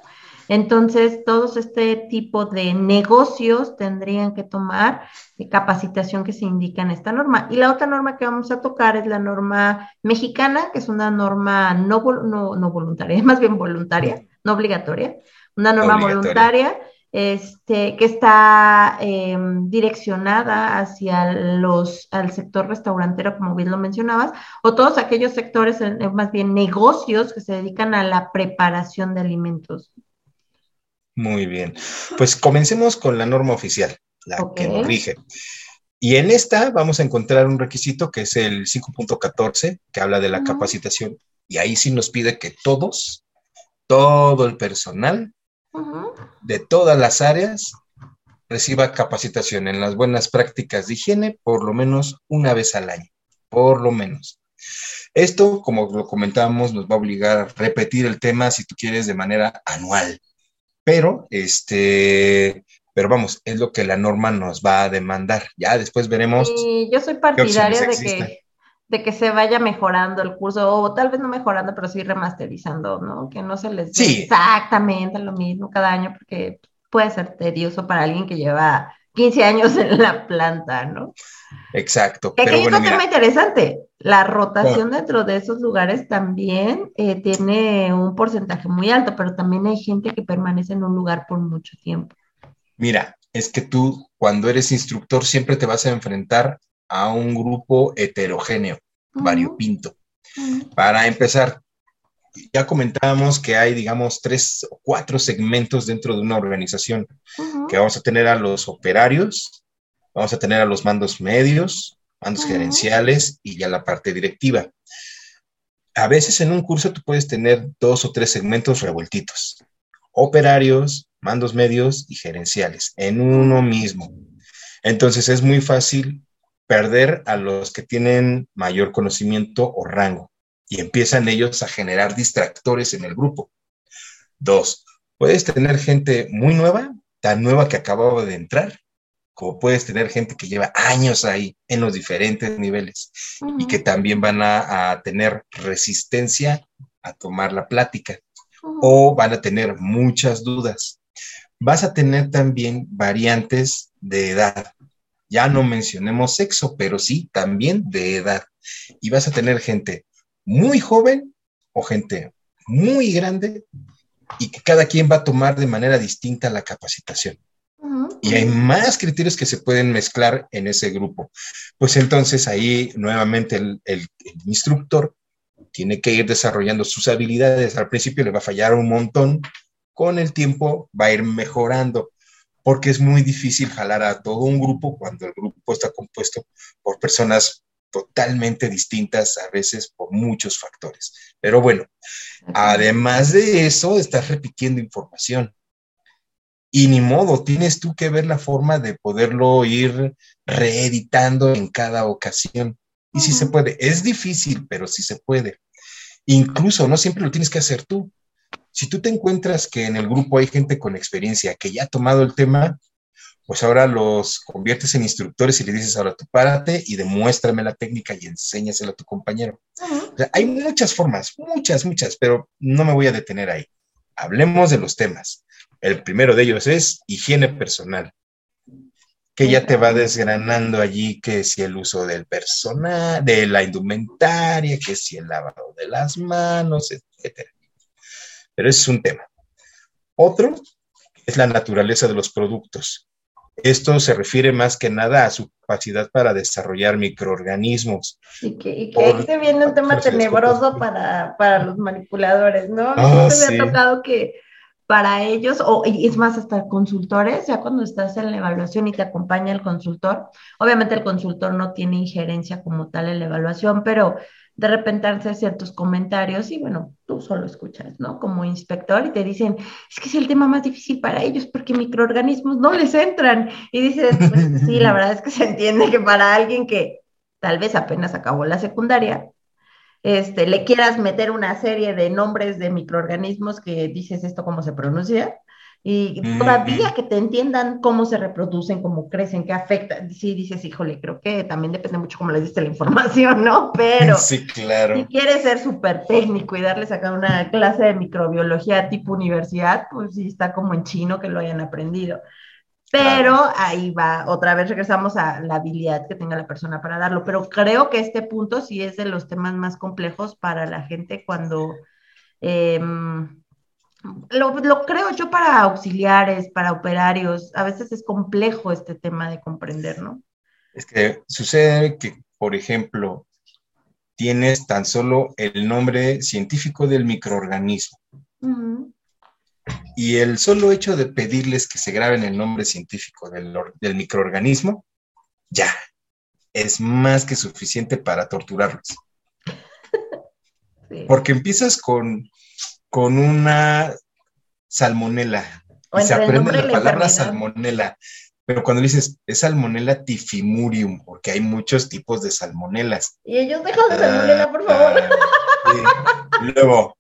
Entonces, todos este tipo de negocios tendrían que tomar capacitación que se indica en esta norma. Y la otra norma que vamos a tocar es la norma mexicana, que es una norma no, no, voluntaria, [laughs] más bien voluntaria, no obligatoria, una norma voluntaria este, que está em, direccionada hacia los, al sector restaurantero, como bien lo mencionabas, o todos aquellos sectores, más bien negocios que se dedican a la preparación de alimentos. Muy bien. Pues comencemos con la norma oficial, la que nos rige. Y en esta vamos a encontrar un requisito que es el 5.14, que habla de la capacitación. Y ahí sí nos pide que todos, todo el personal de todas las áreas reciba capacitación en las buenas prácticas de higiene por lo menos una vez al año, por lo menos. Esto, como lo comentábamos, nos va a obligar a repetir el tema, si tú quieres, de manera anual. Pero, este, pero vamos, es lo que la norma nos va a demandar. Ya después veremos. yo soy partidaria de que de que se vaya mejorando el curso, o tal vez no mejorando, pero sí remasterizando, ¿no? Que no se les dé exactamente lo mismo cada año, porque puede ser tedioso para alguien que lleva 15 años en la planta, ¿no? Exacto. Que pero bueno, tema interesante. La rotación dentro de esos lugares también eh, tiene un porcentaje muy alto, pero también hay gente que permanece en un lugar por mucho tiempo. Mira, es que tú cuando eres instructor siempre te vas a enfrentar a un grupo heterogéneo, variopinto. Para empezar, ya comentábamos que hay, digamos, tres o cuatro segmentos dentro de una organización, que vamos a tener a los operarios, vamos a tener a los mandos medios, mandos gerenciales y ya la parte directiva. A veces en un curso tú puedes tener dos o tres segmentos revueltitos, operarios, mandos medios y gerenciales, en uno mismo. Entonces es muy fácil perder a los que tienen mayor conocimiento o rango y empiezan ellos a generar distractores en el grupo. Dos, puedes tener gente muy nueva, tan nueva que acababa de entrar, como puedes tener gente que lleva años ahí en los diferentes niveles y que también van a, tener resistencia a tomar la plática o van a tener muchas dudas. Vas a tener también variantes de edad. Ya no mencionemos sexo, pero sí también de edad. Y vas a tener gente muy joven o gente muy grande y que cada quien va a tomar de manera distinta la capacitación. Y hay más criterios que se pueden mezclar en ese grupo. Pues entonces ahí nuevamente el, el instructor tiene que ir desarrollando sus habilidades. Al principio le va a fallar un montón, con el tiempo va a ir mejorando, porque es muy difícil jalar a todo un grupo cuando el grupo está compuesto por personas totalmente distintas, a veces por muchos factores. Pero bueno, además de eso, estás repitiendo información. Y ni modo, tienes tú que ver la forma de poderlo ir reeditando en cada ocasión. Y si se puede, es difícil, pero sí se puede. Incluso no siempre lo tienes que hacer tú. Si tú te encuentras que en el grupo hay gente con experiencia que ya ha tomado el tema, pues ahora los conviertes en instructores y le dices, ahora tú párate y demuéstrame la técnica y enséñasela a tu compañero. hay muchas formas, muchas, muchas, pero no me voy a detener ahí. Hablemos de los temas. El primero de ellos es higiene personal, que ya te va desgranando allí que si el uso del personal, de la indumentaria, que si el lavado de las manos, etcétera. Pero ese es un tema. Otro es la naturaleza de los productos. Esto se refiere más que nada a su capacidad para desarrollar microorganismos. Y que, y que ahí se viene un tema tenebroso para, para, los manipuladores, ¿no? Ah, me ha tocado que para ellos, o es más, hasta consultores, ya cuando estás en la evaluación y te acompaña el consultor, obviamente el consultor no tiene injerencia como tal en la evaluación, pero de repente hace ciertos comentarios y bueno, tú solo escuchas, ¿no? Como inspector y te dicen, es que es el tema más difícil para ellos porque microorganismos no les entran. Y dices, pues sí, la verdad es que se entiende que para alguien que tal vez apenas acabó la secundaria, este, le quieras meter una serie de nombres de microorganismos que dices esto cómo se pronuncia, y todavía que te entiendan cómo se reproducen, cómo crecen, qué afecta. Sí, dices, híjole, creo que también depende mucho cómo les diste la información, ¿no? Pero [laughs] sí, claro. si quieres ser súper técnico y darles acá una clase de microbiología tipo universidad, pues sí está como en chino que lo hayan aprendido. Pero ahí va, otra vez regresamos a la habilidad que tenga la persona para darlo. Pero creo que este punto sí es de los temas más complejos para la gente cuando, em, lo, creo yo para auxiliares, para operarios, a veces es complejo este tema de comprender, ¿no? Es que sucede que, por ejemplo, tienes tan solo el nombre científico del microorganismo. Y el solo hecho de pedirles que se graben el nombre científico del, microorganismo, ya, es más que suficiente para torturarlos. [laughs] Porque empiezas con, con una salmonela. y se aprende la, palabra salmonela. Pero cuando dices, es salmonela tifimurium, porque hay muchos tipos de salmonelas. Y ellos dejan de salmonela, por favor. Ah, Luego,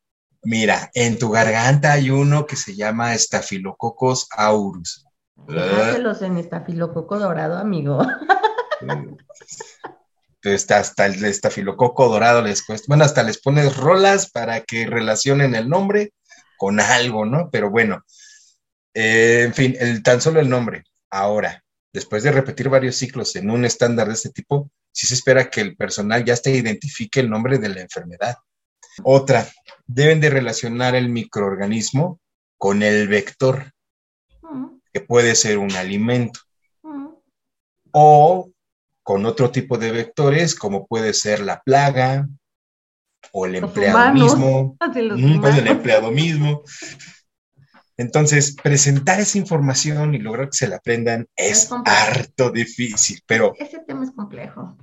Mira, en tu garganta hay uno que se llama Staphylococcus aureus. Déjaselos en estafilococo dorado, amigo. Entonces, hasta el estafilococo dorado les cuesta. Bueno, hasta les pones rolas para que relacionen el nombre con algo, ¿no? Pero bueno, eh, en fin, el, tan solo el nombre. Ahora, después de repetir varios ciclos en un estándar de este tipo, sí se espera que el personal ya te identifique el nombre de la enfermedad. Otra, deben de relacionar el microorganismo con el vector, mm. que puede ser un alimento, mm. o con otro tipo de vectores, como puede ser la plaga, o el empleado mismo, [laughs] pues, el empleado mismo. Entonces, presentar esa información y lograr que se la aprendan es, harto difícil, pero... Ese tema es complejo.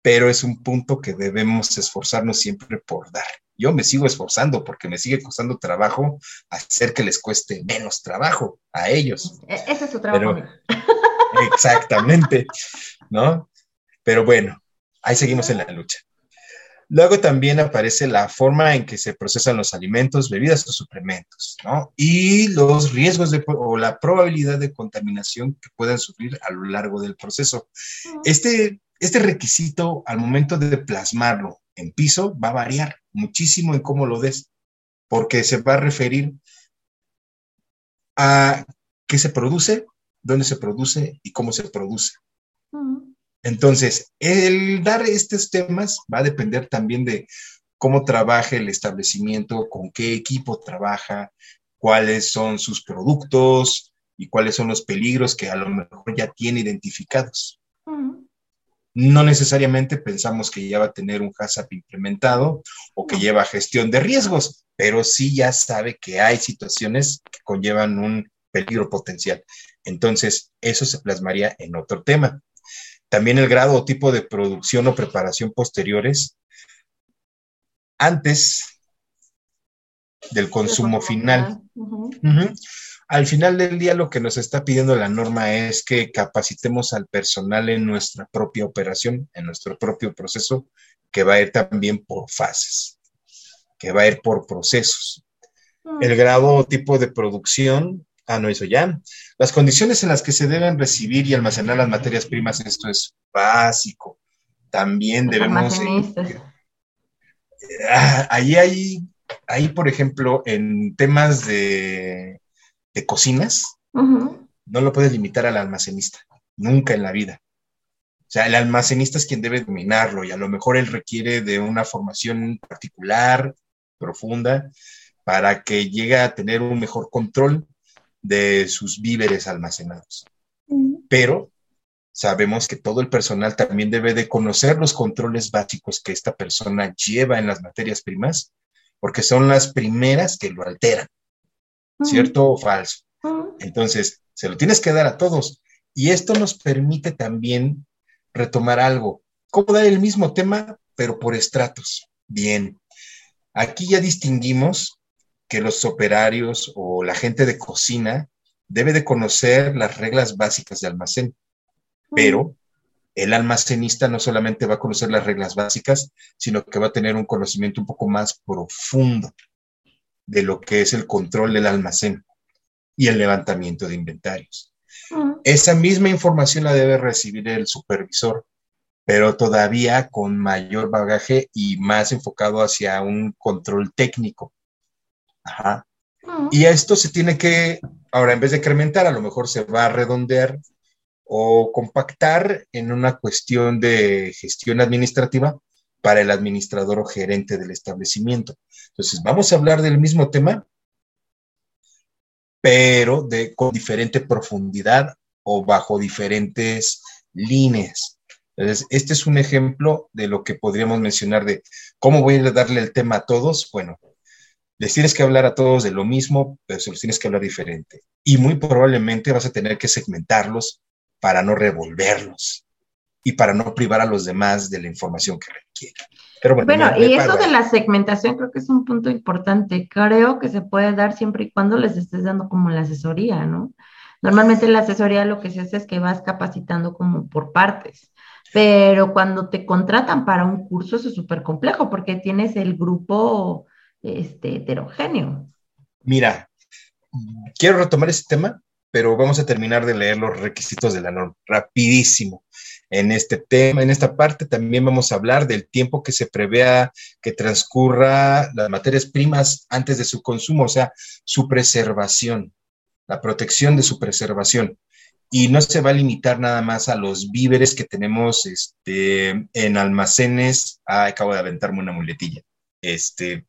Pero es un punto que debemos esforzarnos siempre por dar yo me sigo esforzando porque me sigue costando trabajo hacer que les cueste menos trabajo a ellos. E-, ese es su trabajo. exactamente, ¿no? Pero bueno, ahí seguimos en la lucha. Luego también aparece la forma en que se procesan los alimentos, bebidas o suplementos, ¿no? Y los riesgos de, o la probabilidad de contaminación que puedan sufrir a lo largo del proceso. Este, este requisito, al momento de plasmarlo en piso, va a variar muchísimo en cómo lo des, porque se va a referir a qué se produce, dónde se produce y cómo se produce. Entonces, el dar estos temas va a depender también de cómo trabaja el establecimiento, con qué equipo trabaja, cuáles son sus productos, y cuáles son los peligros que a lo mejor ya tiene identificados. No necesariamente pensamos que ya va a tener un HACCP implementado o que lleva gestión de riesgos, pero sí ya sabe que hay situaciones que conllevan un peligro potencial. Entonces, eso se plasmaría en otro tema. También el grado o tipo de producción o preparación posteriores antes del consumo final. Al final del día lo que nos está pidiendo la norma es que capacitemos al personal en nuestra propia operación, en nuestro propio proceso, que va a ir también por fases, que va a ir por procesos. Mm. El grado o tipo de producción, ah, no, eso ya. Las condiciones en las que se deben recibir y almacenar las materias primas, esto es básico. También debemos... Ah, ahí hay, ahí, por ejemplo, en temas de de cocinas, no lo puedes limitar al almacenista, nunca en la vida. O sea, el almacenista es quien debe dominarlo y a lo mejor él requiere de una formación particular, profunda, para que llegue a tener un mejor control de sus víveres almacenados. Pero sabemos que todo el personal también debe de conocer los controles básicos que esta persona lleva en las materias primas, porque son las primeras que lo alteran. ¿cierto o falso? Entonces, se lo tienes que dar a todos. Y esto nos permite también retomar algo. ¿Cómo dar el mismo tema, pero por estratos? Bien. Aquí ya distinguimos que los operarios o la gente de cocina debe de conocer las reglas básicas de almacén, pero el almacenista no solamente va a conocer las reglas básicas, sino que va a tener un conocimiento un poco más profundo de lo que es el control del almacén y el levantamiento de inventarios. Esa misma información la debe recibir el supervisor, pero todavía con mayor bagaje y más enfocado hacia un control técnico. Ajá. Y esto se tiene que, ahora en vez de incrementar, a lo mejor se va a redondear o compactar en una cuestión de gestión administrativa para el administrador o gerente del establecimiento. Entonces, vamos a hablar del mismo tema, pero de, con diferente profundidad o bajo diferentes líneas. Entonces, este es un ejemplo de lo que podríamos mencionar de cómo voy a darle el tema a todos. Bueno, les tienes que hablar a todos de lo mismo, pero se los tienes que hablar diferente. Y muy probablemente vas a tener que segmentarlos para no revolverlos y para no privar a los demás de la información que requieren. Pero bueno, y eso de la segmentación creo que es un punto importante. Creo que se puede dar siempre y cuando les estés dando como la asesoría, ¿no? Normalmente la asesoría lo que se hace es que vas capacitando como por partes, pero cuando te contratan para un curso eso es súper complejo porque tienes el grupo este, heterogéneo. Mira, quiero retomar ese tema, pero vamos a terminar de leer los requisitos de la norma rapidísimo en este tema, en esta parte también vamos a hablar del tiempo que se prevea que transcurra las materias primas antes de su consumo, o sea, su preservación, la protección de su preservación. Y no se va a limitar nada más a los víveres que tenemos este, en almacenes. Ah, acabo de aventarme una muletilla. Este,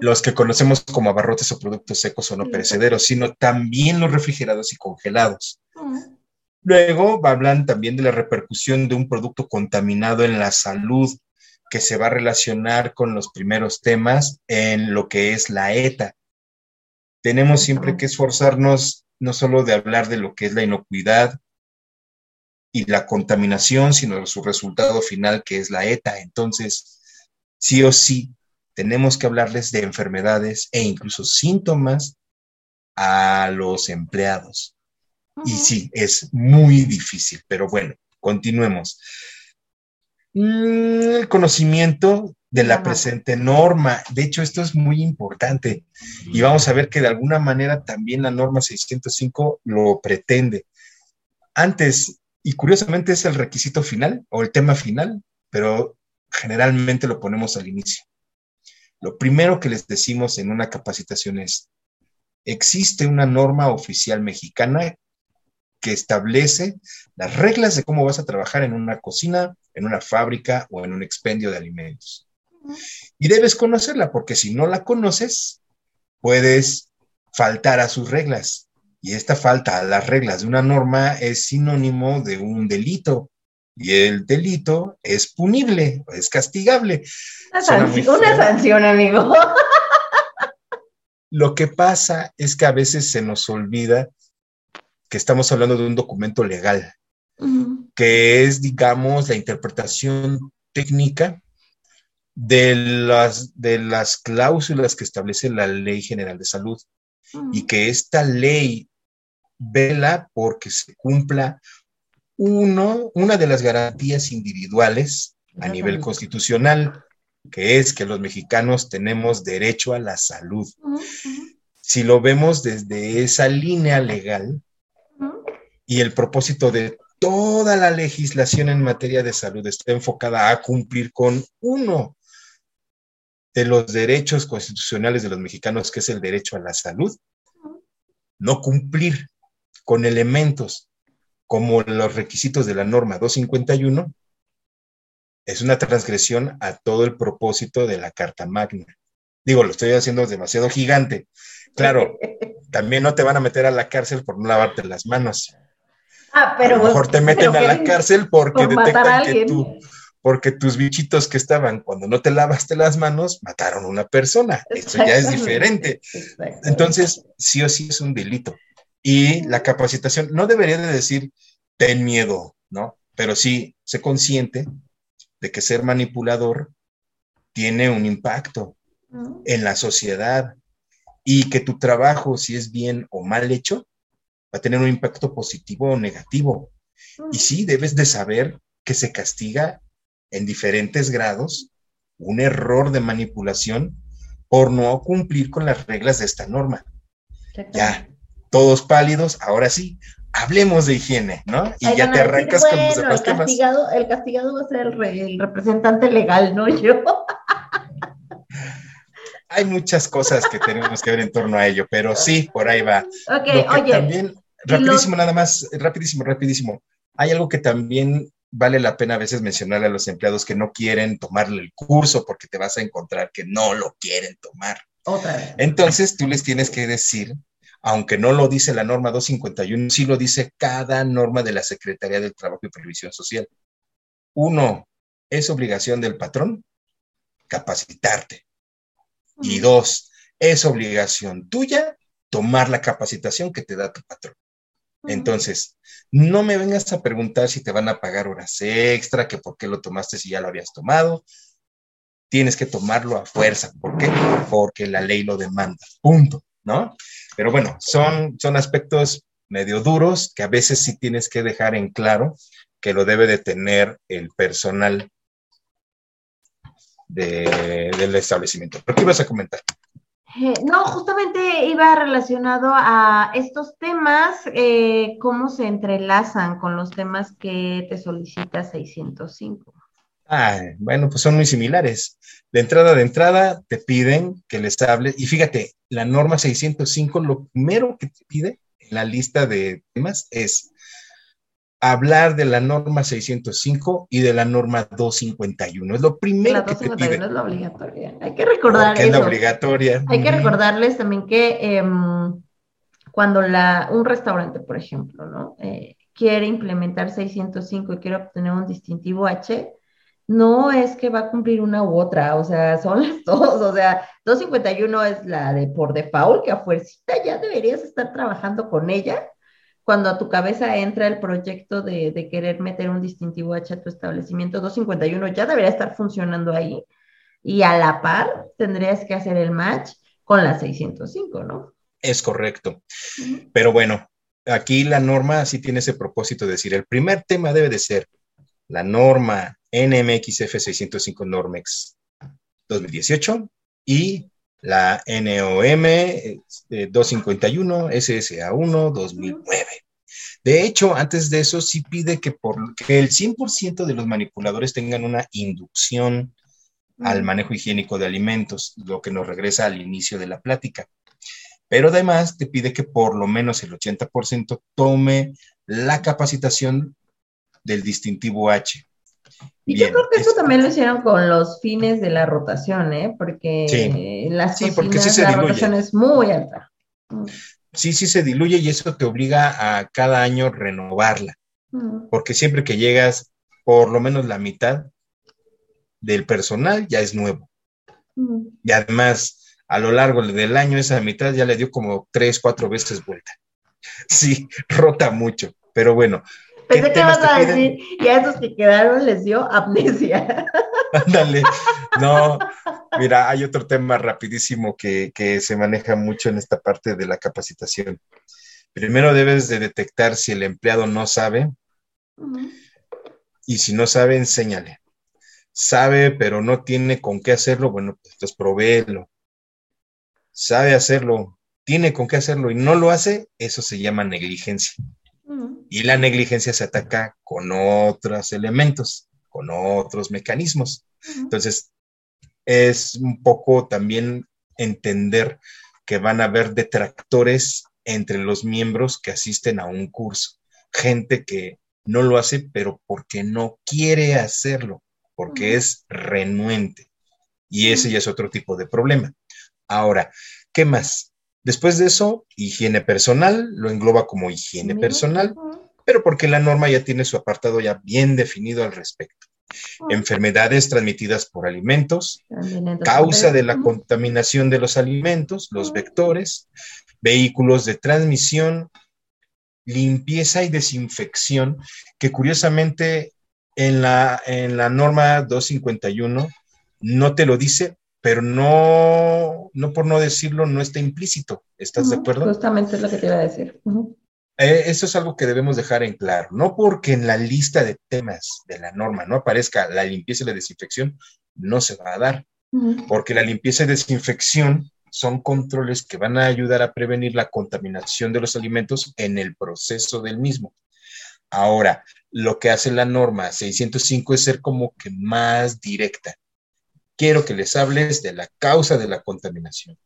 los que conocemos como abarrotes o productos secos o no perecederos, sino también los refrigerados y congelados. Luego hablan también de la repercusión de un producto contaminado en la salud, que se va a relacionar con los primeros temas en lo que es la ETA. Tenemos siempre que esforzarnos no solo de hablar de lo que es la inocuidad y la contaminación, sino su resultado final, que es la ETA. Entonces, sí o sí, tenemos que hablarles de enfermedades e incluso síntomas a los empleados. Y sí, es muy difícil, pero bueno, continuemos. Mm, el conocimiento de la presente norma. De hecho, esto es muy importante y vamos a ver que de alguna manera también la norma 605 lo pretende. Antes, y curiosamente es el requisito final o el tema final, pero generalmente lo ponemos al inicio. Lo primero que les decimos en una capacitación es, existe una norma oficial mexicana que establece las reglas de cómo vas a trabajar en una cocina, en una fábrica o en un expendio de alimentos. Y debes conocerla porque si no la conoces, puedes faltar a sus reglas Y esta falta a las reglas de una norma es sinónimo de un delito. Y el delito es punible, es castigable. Una, sanción, una sanción, amigo. [laughs] Lo que pasa es que a veces se nos olvida que estamos hablando de un documento legal, que es, digamos, la interpretación técnica de las, de las cláusulas que establece la Ley General de Salud y que esta ley vela porque se cumpla uno, una de las garantías individuales a nivel constitucional, que es que los mexicanos tenemos derecho a la salud. Si lo vemos desde esa línea legal y el propósito de toda la legislación en materia de salud está enfocada a cumplir con uno de los derechos constitucionales de los mexicanos, que es el derecho a la salud, no cumplir con elementos como los requisitos de la norma 251 es una transgresión a todo el propósito de la Carta Magna. Digo, lo estoy haciendo demasiado gigante. Claro, [laughs] también no te van a meter a la cárcel por no lavarte las manos. Ah, pero a lo mejor te [laughs] meten a la cárcel porque detectan que tú, porque tus bichitos que estaban cuando no te lavaste las manos mataron a una persona. Eso ya es diferente. Entonces, sí o sí es un delito. Y la capacitación no debería de decir ten miedo, ¿no? Pero sí, sé consciente de que ser manipulador tiene un impacto en la sociedad y que tu trabajo, si es bien o mal hecho, va a tener un impacto positivo o negativo. Y sí, debes de saber que se castiga en diferentes grados un error de manipulación por no cumplir con las reglas de esta norma. Ya, todos pálidos, ahora sí, hablemos de higiene, ¿no? Y ya te arrancas con los demás el castigado, El castigado va a ser el, representante legal, ¿no? [laughs] Yo. Hay muchas cosas que tenemos que ver en torno a ello, pero sí, por ahí va. Ok, oye. También, rapidísimo, nada más, rapidísimo, rapidísimo. Hay algo que también vale la pena a veces mencionarle a los empleados que no quieren tomarle el curso porque te vas a encontrar que no lo quieren tomar. Otra vez. Entonces tú les tienes que decir, aunque no lo dice la norma 251, sí lo dice cada norma de la Secretaría del Trabajo y Previsión Social. Uno, es obligación del patrón capacitarte. Y dos, es obligación tuya tomar la capacitación que te da tu patrón. Entonces, no me vengas a preguntar si te van a pagar horas extra, que por qué lo tomaste si ya lo habías tomado. Tienes que tomarlo a fuerza. ¿Por qué? Porque la ley lo demanda. Punto, ¿no? Pero bueno, son, son aspectos medio duros que a veces sí tienes que dejar en claro que lo debe de tener el personal del establecimiento. ¿Pero qué ibas a comentar? Eh, no, justamente iba relacionado a estos temas, eh, cómo se entrelazan con los temas que te solicita 605. Ah, bueno, pues son muy similares. De entrada de entrada te piden que les hable, y fíjate, la norma 605, lo primero que te pide en la lista de temas es hablar de la norma 605 y de la norma 251. Es lo primero la que te pide. es la obligatoria. Hay que recordar eso. Es la obligatoria. Hay que recordarles también que em, cuando la, un restaurante, por ejemplo, ¿no? Eh, quiere implementar 605 y quiere obtener un distintivo H, no es que va a cumplir una u otra, o sea, son [laughs] las dos, o sea, 251 es la de por default, que a fuercita ya deberías estar trabajando con ella cuando a tu cabeza entra el proyecto de, querer meter un distintivo H a tu establecimiento, 251 ya debería estar funcionando ahí. Y a la par tendrías que hacer el match con la 605, ¿no? Es correcto. Pero bueno, aquí la norma sí tiene ese propósito de decir, el primer tema debe de ser la norma NMXF 605 Normex 2018 y la NOM 251 SSA1 2009. De hecho, antes de eso sí pide que, por, que el 100% de los manipuladores tengan una inducción al mm. manejo higiénico de alimentos, lo que nos regresa al inicio de la plática. Pero además te pide que por lo menos el 80% tome la capacitación del distintivo H. Y yo creo que eso también lo hicieron con los fines de la rotación, ¿eh? Porque las sí, porque sí se la rotación es muy alta. sí, sí se diluye y eso te obliga a cada año renovarla, Mm. porque siempre que llegas, por lo menos la mitad del personal ya es nuevo. Mm. Y además, a lo largo del año, esa mitad ya le dio como tres, cuatro veces vuelta. [laughs] Sí, rota mucho, pero bueno. ¿Qué Pensé que vas a decir, y a esos que quedaron les dio amnesia. [laughs] Ándale. No, mira, hay otro tema rapidísimo que, que se maneja mucho en esta parte de la capacitación. Primero debes de detectar si el empleado no sabe y si no sabe, enséñale. Sabe, pero no tiene con qué hacerlo, bueno, pues provéelo. Sabe hacerlo, tiene con qué hacerlo y no lo hace, eso se llama negligencia. Mm. Y la negligencia se ataca con otros elementos, con otros mecanismos. Entonces, es un poco también entender que van a haber detractores entre los miembros que asisten a un curso. Gente que no lo hace, pero porque no quiere hacerlo, porque es renuente. Y ese ya es otro tipo de problema. Ahora, ¿qué más? Después de eso, higiene personal, lo engloba como higiene personal, pero porque la norma ya tiene su apartado ya bien definido al respecto. Enfermedades transmitidas por alimentos, causa de la contaminación de los alimentos, los vectores, vehículos de transmisión, limpieza y desinfección, que curiosamente en la, en la norma 251 no te lo dice, pero no, no por no decirlo, no está implícito. ¿Estás de acuerdo? Justamente es lo que te iba a decir. Eh, eso es algo que debemos dejar en claro. No porque en la lista de temas de la norma no aparezca la limpieza y la desinfección, no se va a dar, porque la limpieza y desinfección son controles que van a ayudar a prevenir la contaminación de los alimentos en el proceso del mismo. Ahora, lo que hace la norma 605 es ser como que más directa. Quiero que les hables de la causa de la contaminación.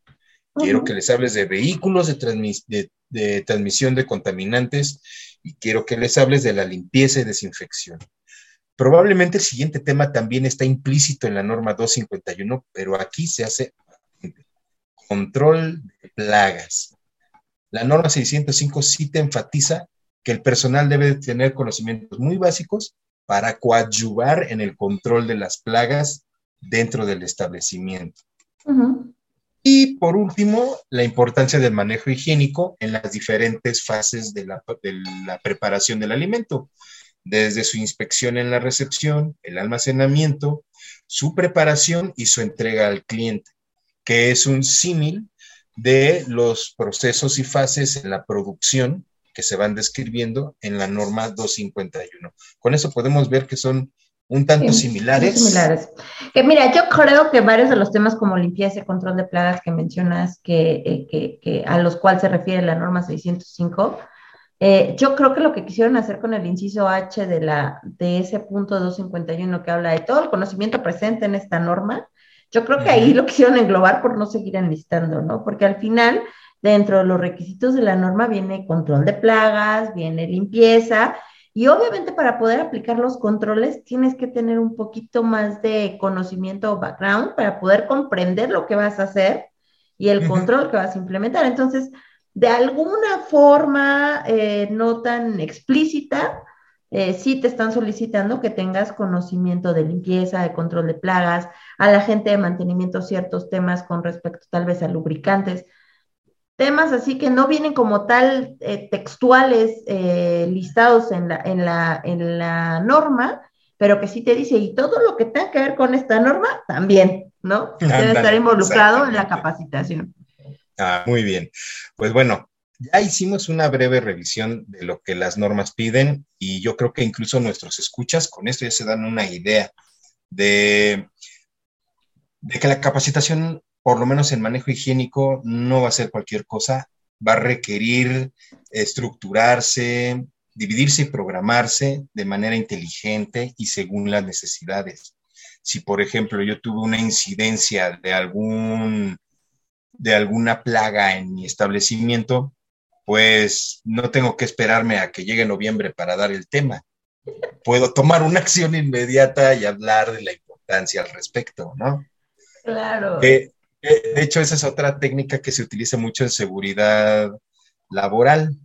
Quiero que les hables de vehículos de, transmis- de- de transmisión de contaminantes y quiero que les hables de la limpieza y desinfección. Probablemente el siguiente tema también está implícito en la norma 251, pero aquí se hace control de plagas. La norma 605 sí te enfatiza que el personal debe de tener conocimientos muy básicos para coadyuvar en el control de las plagas dentro del establecimiento. Y por último, la importancia del manejo higiénico en las diferentes fases de la, de la preparación del alimento, desde su inspección en la recepción, el almacenamiento, su preparación y su entrega al cliente, que es un símil de los procesos y fases en la producción que se van describiendo en la norma 251. Con eso podemos ver que son un tanto Sí, similares. similares. Que mira, yo creo que varios de los temas como limpieza y control de plagas que mencionas, que, eh, que- que a los cuales se refiere la norma 605, eh, yo creo que lo que quisieron hacer con el inciso H de, la, de ese punto 251 que habla de todo el conocimiento presente en esta norma, yo creo que ahí lo quisieron englobar por no seguir enlistando, ¿no? Porque al final, dentro de los requisitos de la norma viene control de plagas, viene limpieza, y obviamente para poder aplicar los controles tienes que tener un poquito más de conocimiento o background para poder comprender lo que vas a hacer y el control que vas a implementar. Entonces, de alguna forma eh, no tan explícita, eh, sí te están solicitando que tengas conocimiento de limpieza, de control de plagas, a la gente de mantenimiento ciertos temas con respecto tal vez a lubricantes temas así que no vienen como tal eh, textuales eh, listados en la, en, la, en la norma, pero que sí te dice, y todo lo que tenga que ver con esta norma, también, ¿no? Debe estar involucrado en la capacitación. Ah, muy bien. Pues bueno, ya hicimos una breve revisión de lo que las normas piden y yo creo que incluso nuestros escuchas con esto ya se dan una idea de, de que la capacitación, por lo menos en manejo higiénico, no va a ser cualquier cosa, va a requerir estructurarse, dividirse y programarse de manera inteligente y según las necesidades. Si, por ejemplo, yo tuve una incidencia de algún de alguna plaga en mi establecimiento, pues no tengo que esperarme a que llegue noviembre para dar el tema. Puedo tomar una acción inmediata y hablar de la importancia al respecto, ¿no? Claro. Eh, de hecho, esa es otra técnica que se utiliza mucho en seguridad laboral.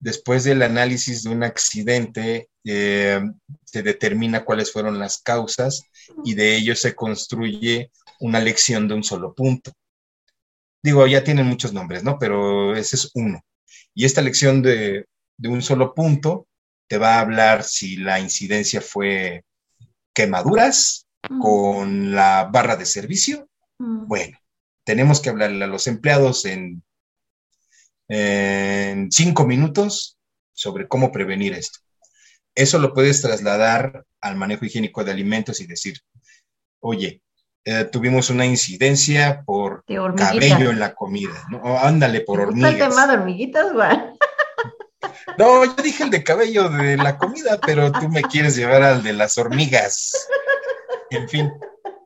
Después del análisis de un accidente, eh, se determina cuáles fueron las causas y de ello se construye una lección de un solo punto. Digo, ya tienen muchos nombres, ¿no? Pero ese es uno. Y esta lección de, de un solo punto te va a hablar si la incidencia fue quemaduras con la barra de servicio. Bueno, tenemos que hablarle a los empleados en, en cinco minutos sobre cómo prevenir esto. Eso lo puedes trasladar al manejo higiénico de alimentos y decir, oye, eh, tuvimos una incidencia por cabello en la comida, ¿no? ándale, por hormigas. el tema de hormiguitas, güey? [laughs] No, yo dije el de cabello de la comida, pero tú me quieres llevar al de las hormigas. En fin,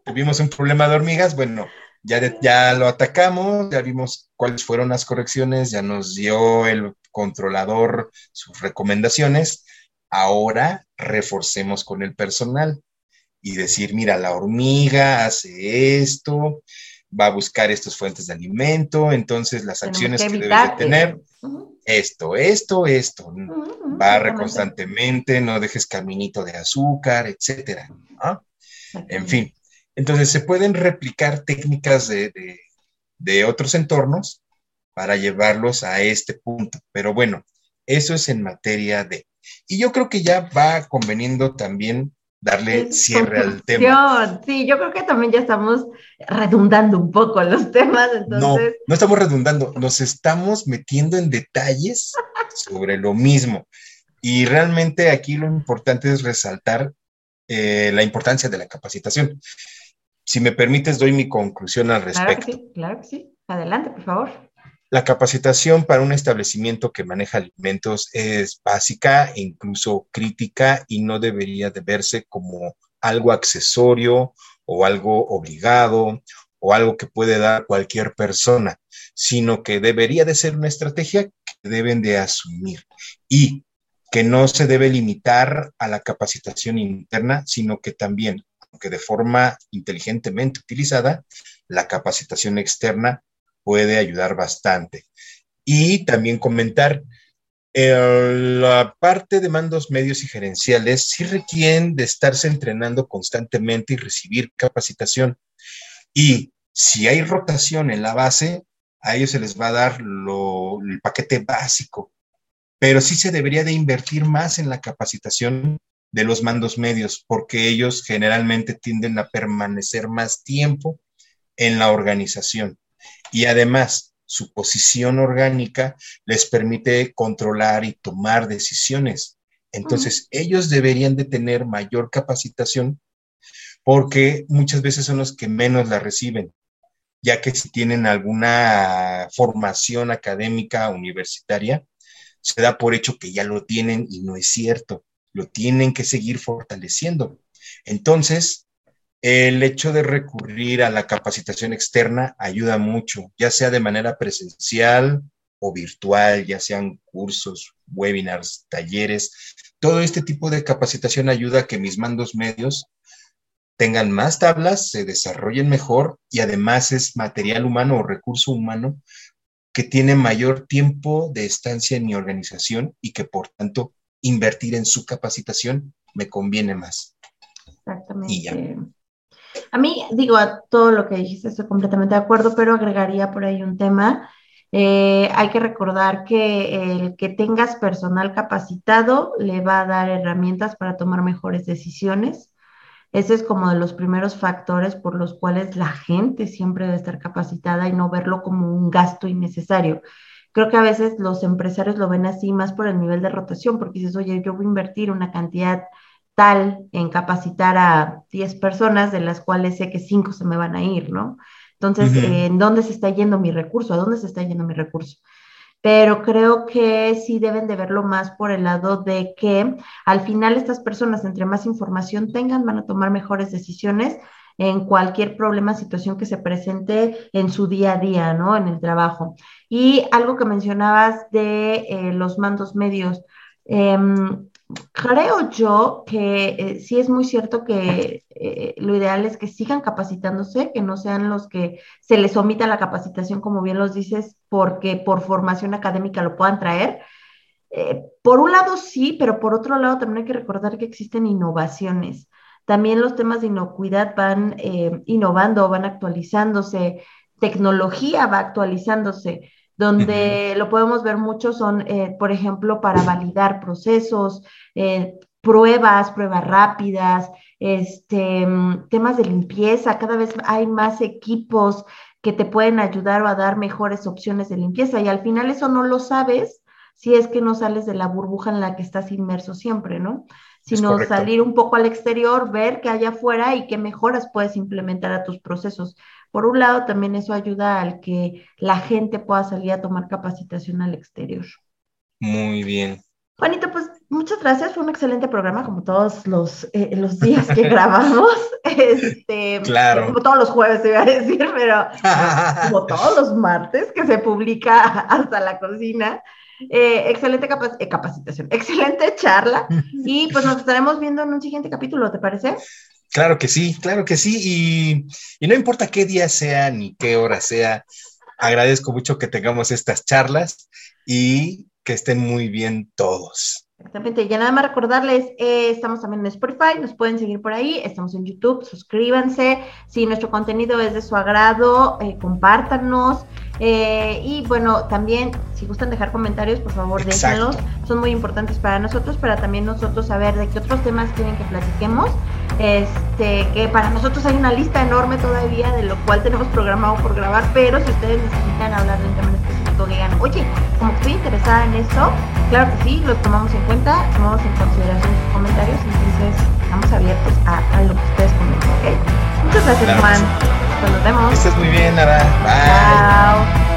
tuvimos un problema de hormigas, bueno, ya, ya lo atacamos, ya vimos cuáles fueron las correcciones, ya nos dio el controlador sus recomendaciones. Ahora reforcemos con el personal y decir, mira, la hormiga hace esto, va a buscar estas fuentes de alimento, entonces las acciones que, debe de tener, esto, esto, esto, barre constantemente, no dejes caminito de azúcar, etcétera. En fin, entonces se pueden replicar técnicas de, de otros entornos para llevarlos a este punto, pero bueno, eso es en materia de... Y yo creo que ya va conveniendo también darle cierre al tema. Sí, yo creo que también ya estamos redundando un poco los temas. No, no estamos redundando, nos estamos metiendo en detalles sobre lo mismo. Y realmente aquí lo importante es resaltar eh, la importancia de la capacitación. Si me permites, doy mi conclusión al respecto. Claro que sí, claro que sí. Adelante, por favor. La capacitación para un establecimiento que maneja alimentos es básica e incluso crítica y no debería de verse como algo accesorio o algo obligado o algo que puede dar cualquier persona, sino que debería de ser una estrategia que deben de asumir y que no se debe limitar a la capacitación interna, sino que también, aunque de forma inteligentemente utilizada, la capacitación externa puede ayudar bastante. Y también comentar, la parte de mandos medios y gerenciales sí requieren de estarse entrenando constantemente y recibir capacitación. Y si hay rotación en la base, a ellos se les va a dar el paquete básico, pero sí se debería de invertir más en la capacitación de los mandos medios, porque ellos generalmente tienden a permanecer más tiempo en la organización. Y además su posición orgánica les permite controlar y tomar decisiones. Entonces, ellos deberían de tener mayor capacitación porque muchas veces son los que menos la reciben, ya que si tienen alguna formación académica universitaria, se da por hecho que ya lo tienen y no es cierto, lo tienen que seguir fortaleciendo. Entonces, el hecho de recurrir a la capacitación externa ayuda mucho, ya sea de manera presencial o virtual, ya sean cursos, webinars, talleres. Todo este tipo de capacitación ayuda a que mis mandos medios tengan más tablas, se desarrollen mejor y además es material humano o recurso humano que tiene mayor tiempo de estancia en mi organización y que por tanto invertir en su capacitación me conviene más. Exactamente. A mí, digo, a todo lo que dijiste estoy completamente de acuerdo, pero agregaría por ahí un tema. Eh, hay que recordar que el que tengas personal capacitado le va a dar herramientas para tomar mejores decisiones. Ese es como de los primeros factores por los cuales la gente siempre debe estar capacitada y no verlo como un gasto innecesario. Creo que a veces los empresarios lo ven así más por el nivel de rotación, porque dices, oye, yo voy a invertir una cantidad tal en capacitar a 10 personas, de las cuales sé que 5 se me van a ir, ¿no? Entonces, ¿en dónde se está yendo mi recurso? ¿A dónde se está yendo mi recurso? Pero creo que sí deben de verlo más por el lado de que al final estas personas, entre más información tengan, van a tomar mejores decisiones en cualquier problema, situación que se presente en su día a día, ¿no? En el trabajo. Y algo que mencionabas de eh, los mandos medios, eh, creo yo que eh, sí es muy cierto que eh, lo ideal es que sigan capacitándose, que no sean los que se les omita la capacitación, como bien los dices, porque por formación académica lo puedan traer. Por un lado sí, pero por otro lado también hay que recordar que existen innovaciones. También los temas de inocuidad van innovando, van actualizándose, tecnología va actualizándose. Donde lo podemos ver mucho son, eh, por ejemplo, para validar procesos, eh, pruebas, pruebas rápidas, este, temas de limpieza, cada vez hay más equipos que te pueden ayudar a dar mejores opciones de limpieza. Y al final eso no lo sabes si es que no sales de la burbuja en la que estás inmerso siempre, ¿no? Sino salir un poco al exterior, ver qué hay afuera y qué mejoras puedes implementar a tus procesos. Por un lado, también eso ayuda al que la gente pueda salir a tomar capacitación al exterior. Muy bien. Juanito, pues muchas gracias. Fue un excelente programa, como todos los, eh, los días que [laughs] grabamos. Este, claro. Como todos los jueves, iba a decir, pero [laughs] como todos los martes que se publica hasta la cocina. Eh, excelente eh, capacitación, excelente charla. [laughs] Y pues nos estaremos viendo en un siguiente capítulo, ¿te parece? Claro que sí, claro que sí. Y, no importa qué día sea ni qué hora sea, agradezco mucho que tengamos estas charlas y que estén muy bien todos. Exactamente, ya nada más recordarles, eh, estamos también en Spotify, nos pueden seguir por ahí, estamos en YouTube, suscríbanse, si nuestro contenido es de su agrado, eh, compártanos, eh, y bueno, también si gustan dejar comentarios, por favor déjenlos, son muy importantes para nosotros, para también nosotros saber de qué otros temas quieren que platiquemos, este, que para nosotros hay una lista enorme todavía de lo cual tenemos programado por grabar, pero si ustedes necesitan hablar de un tema específico, digan, oye, como estoy interesada en esto, claro que sí, lo tomamos en cuenta, tomamos en consideración sus comentarios, entonces estamos abiertos a, lo que ustedes comenten, ¿ok? Muchas gracias, Juan. Pues nos vemos. Que estés muy bien, Nara. Bye. Chao.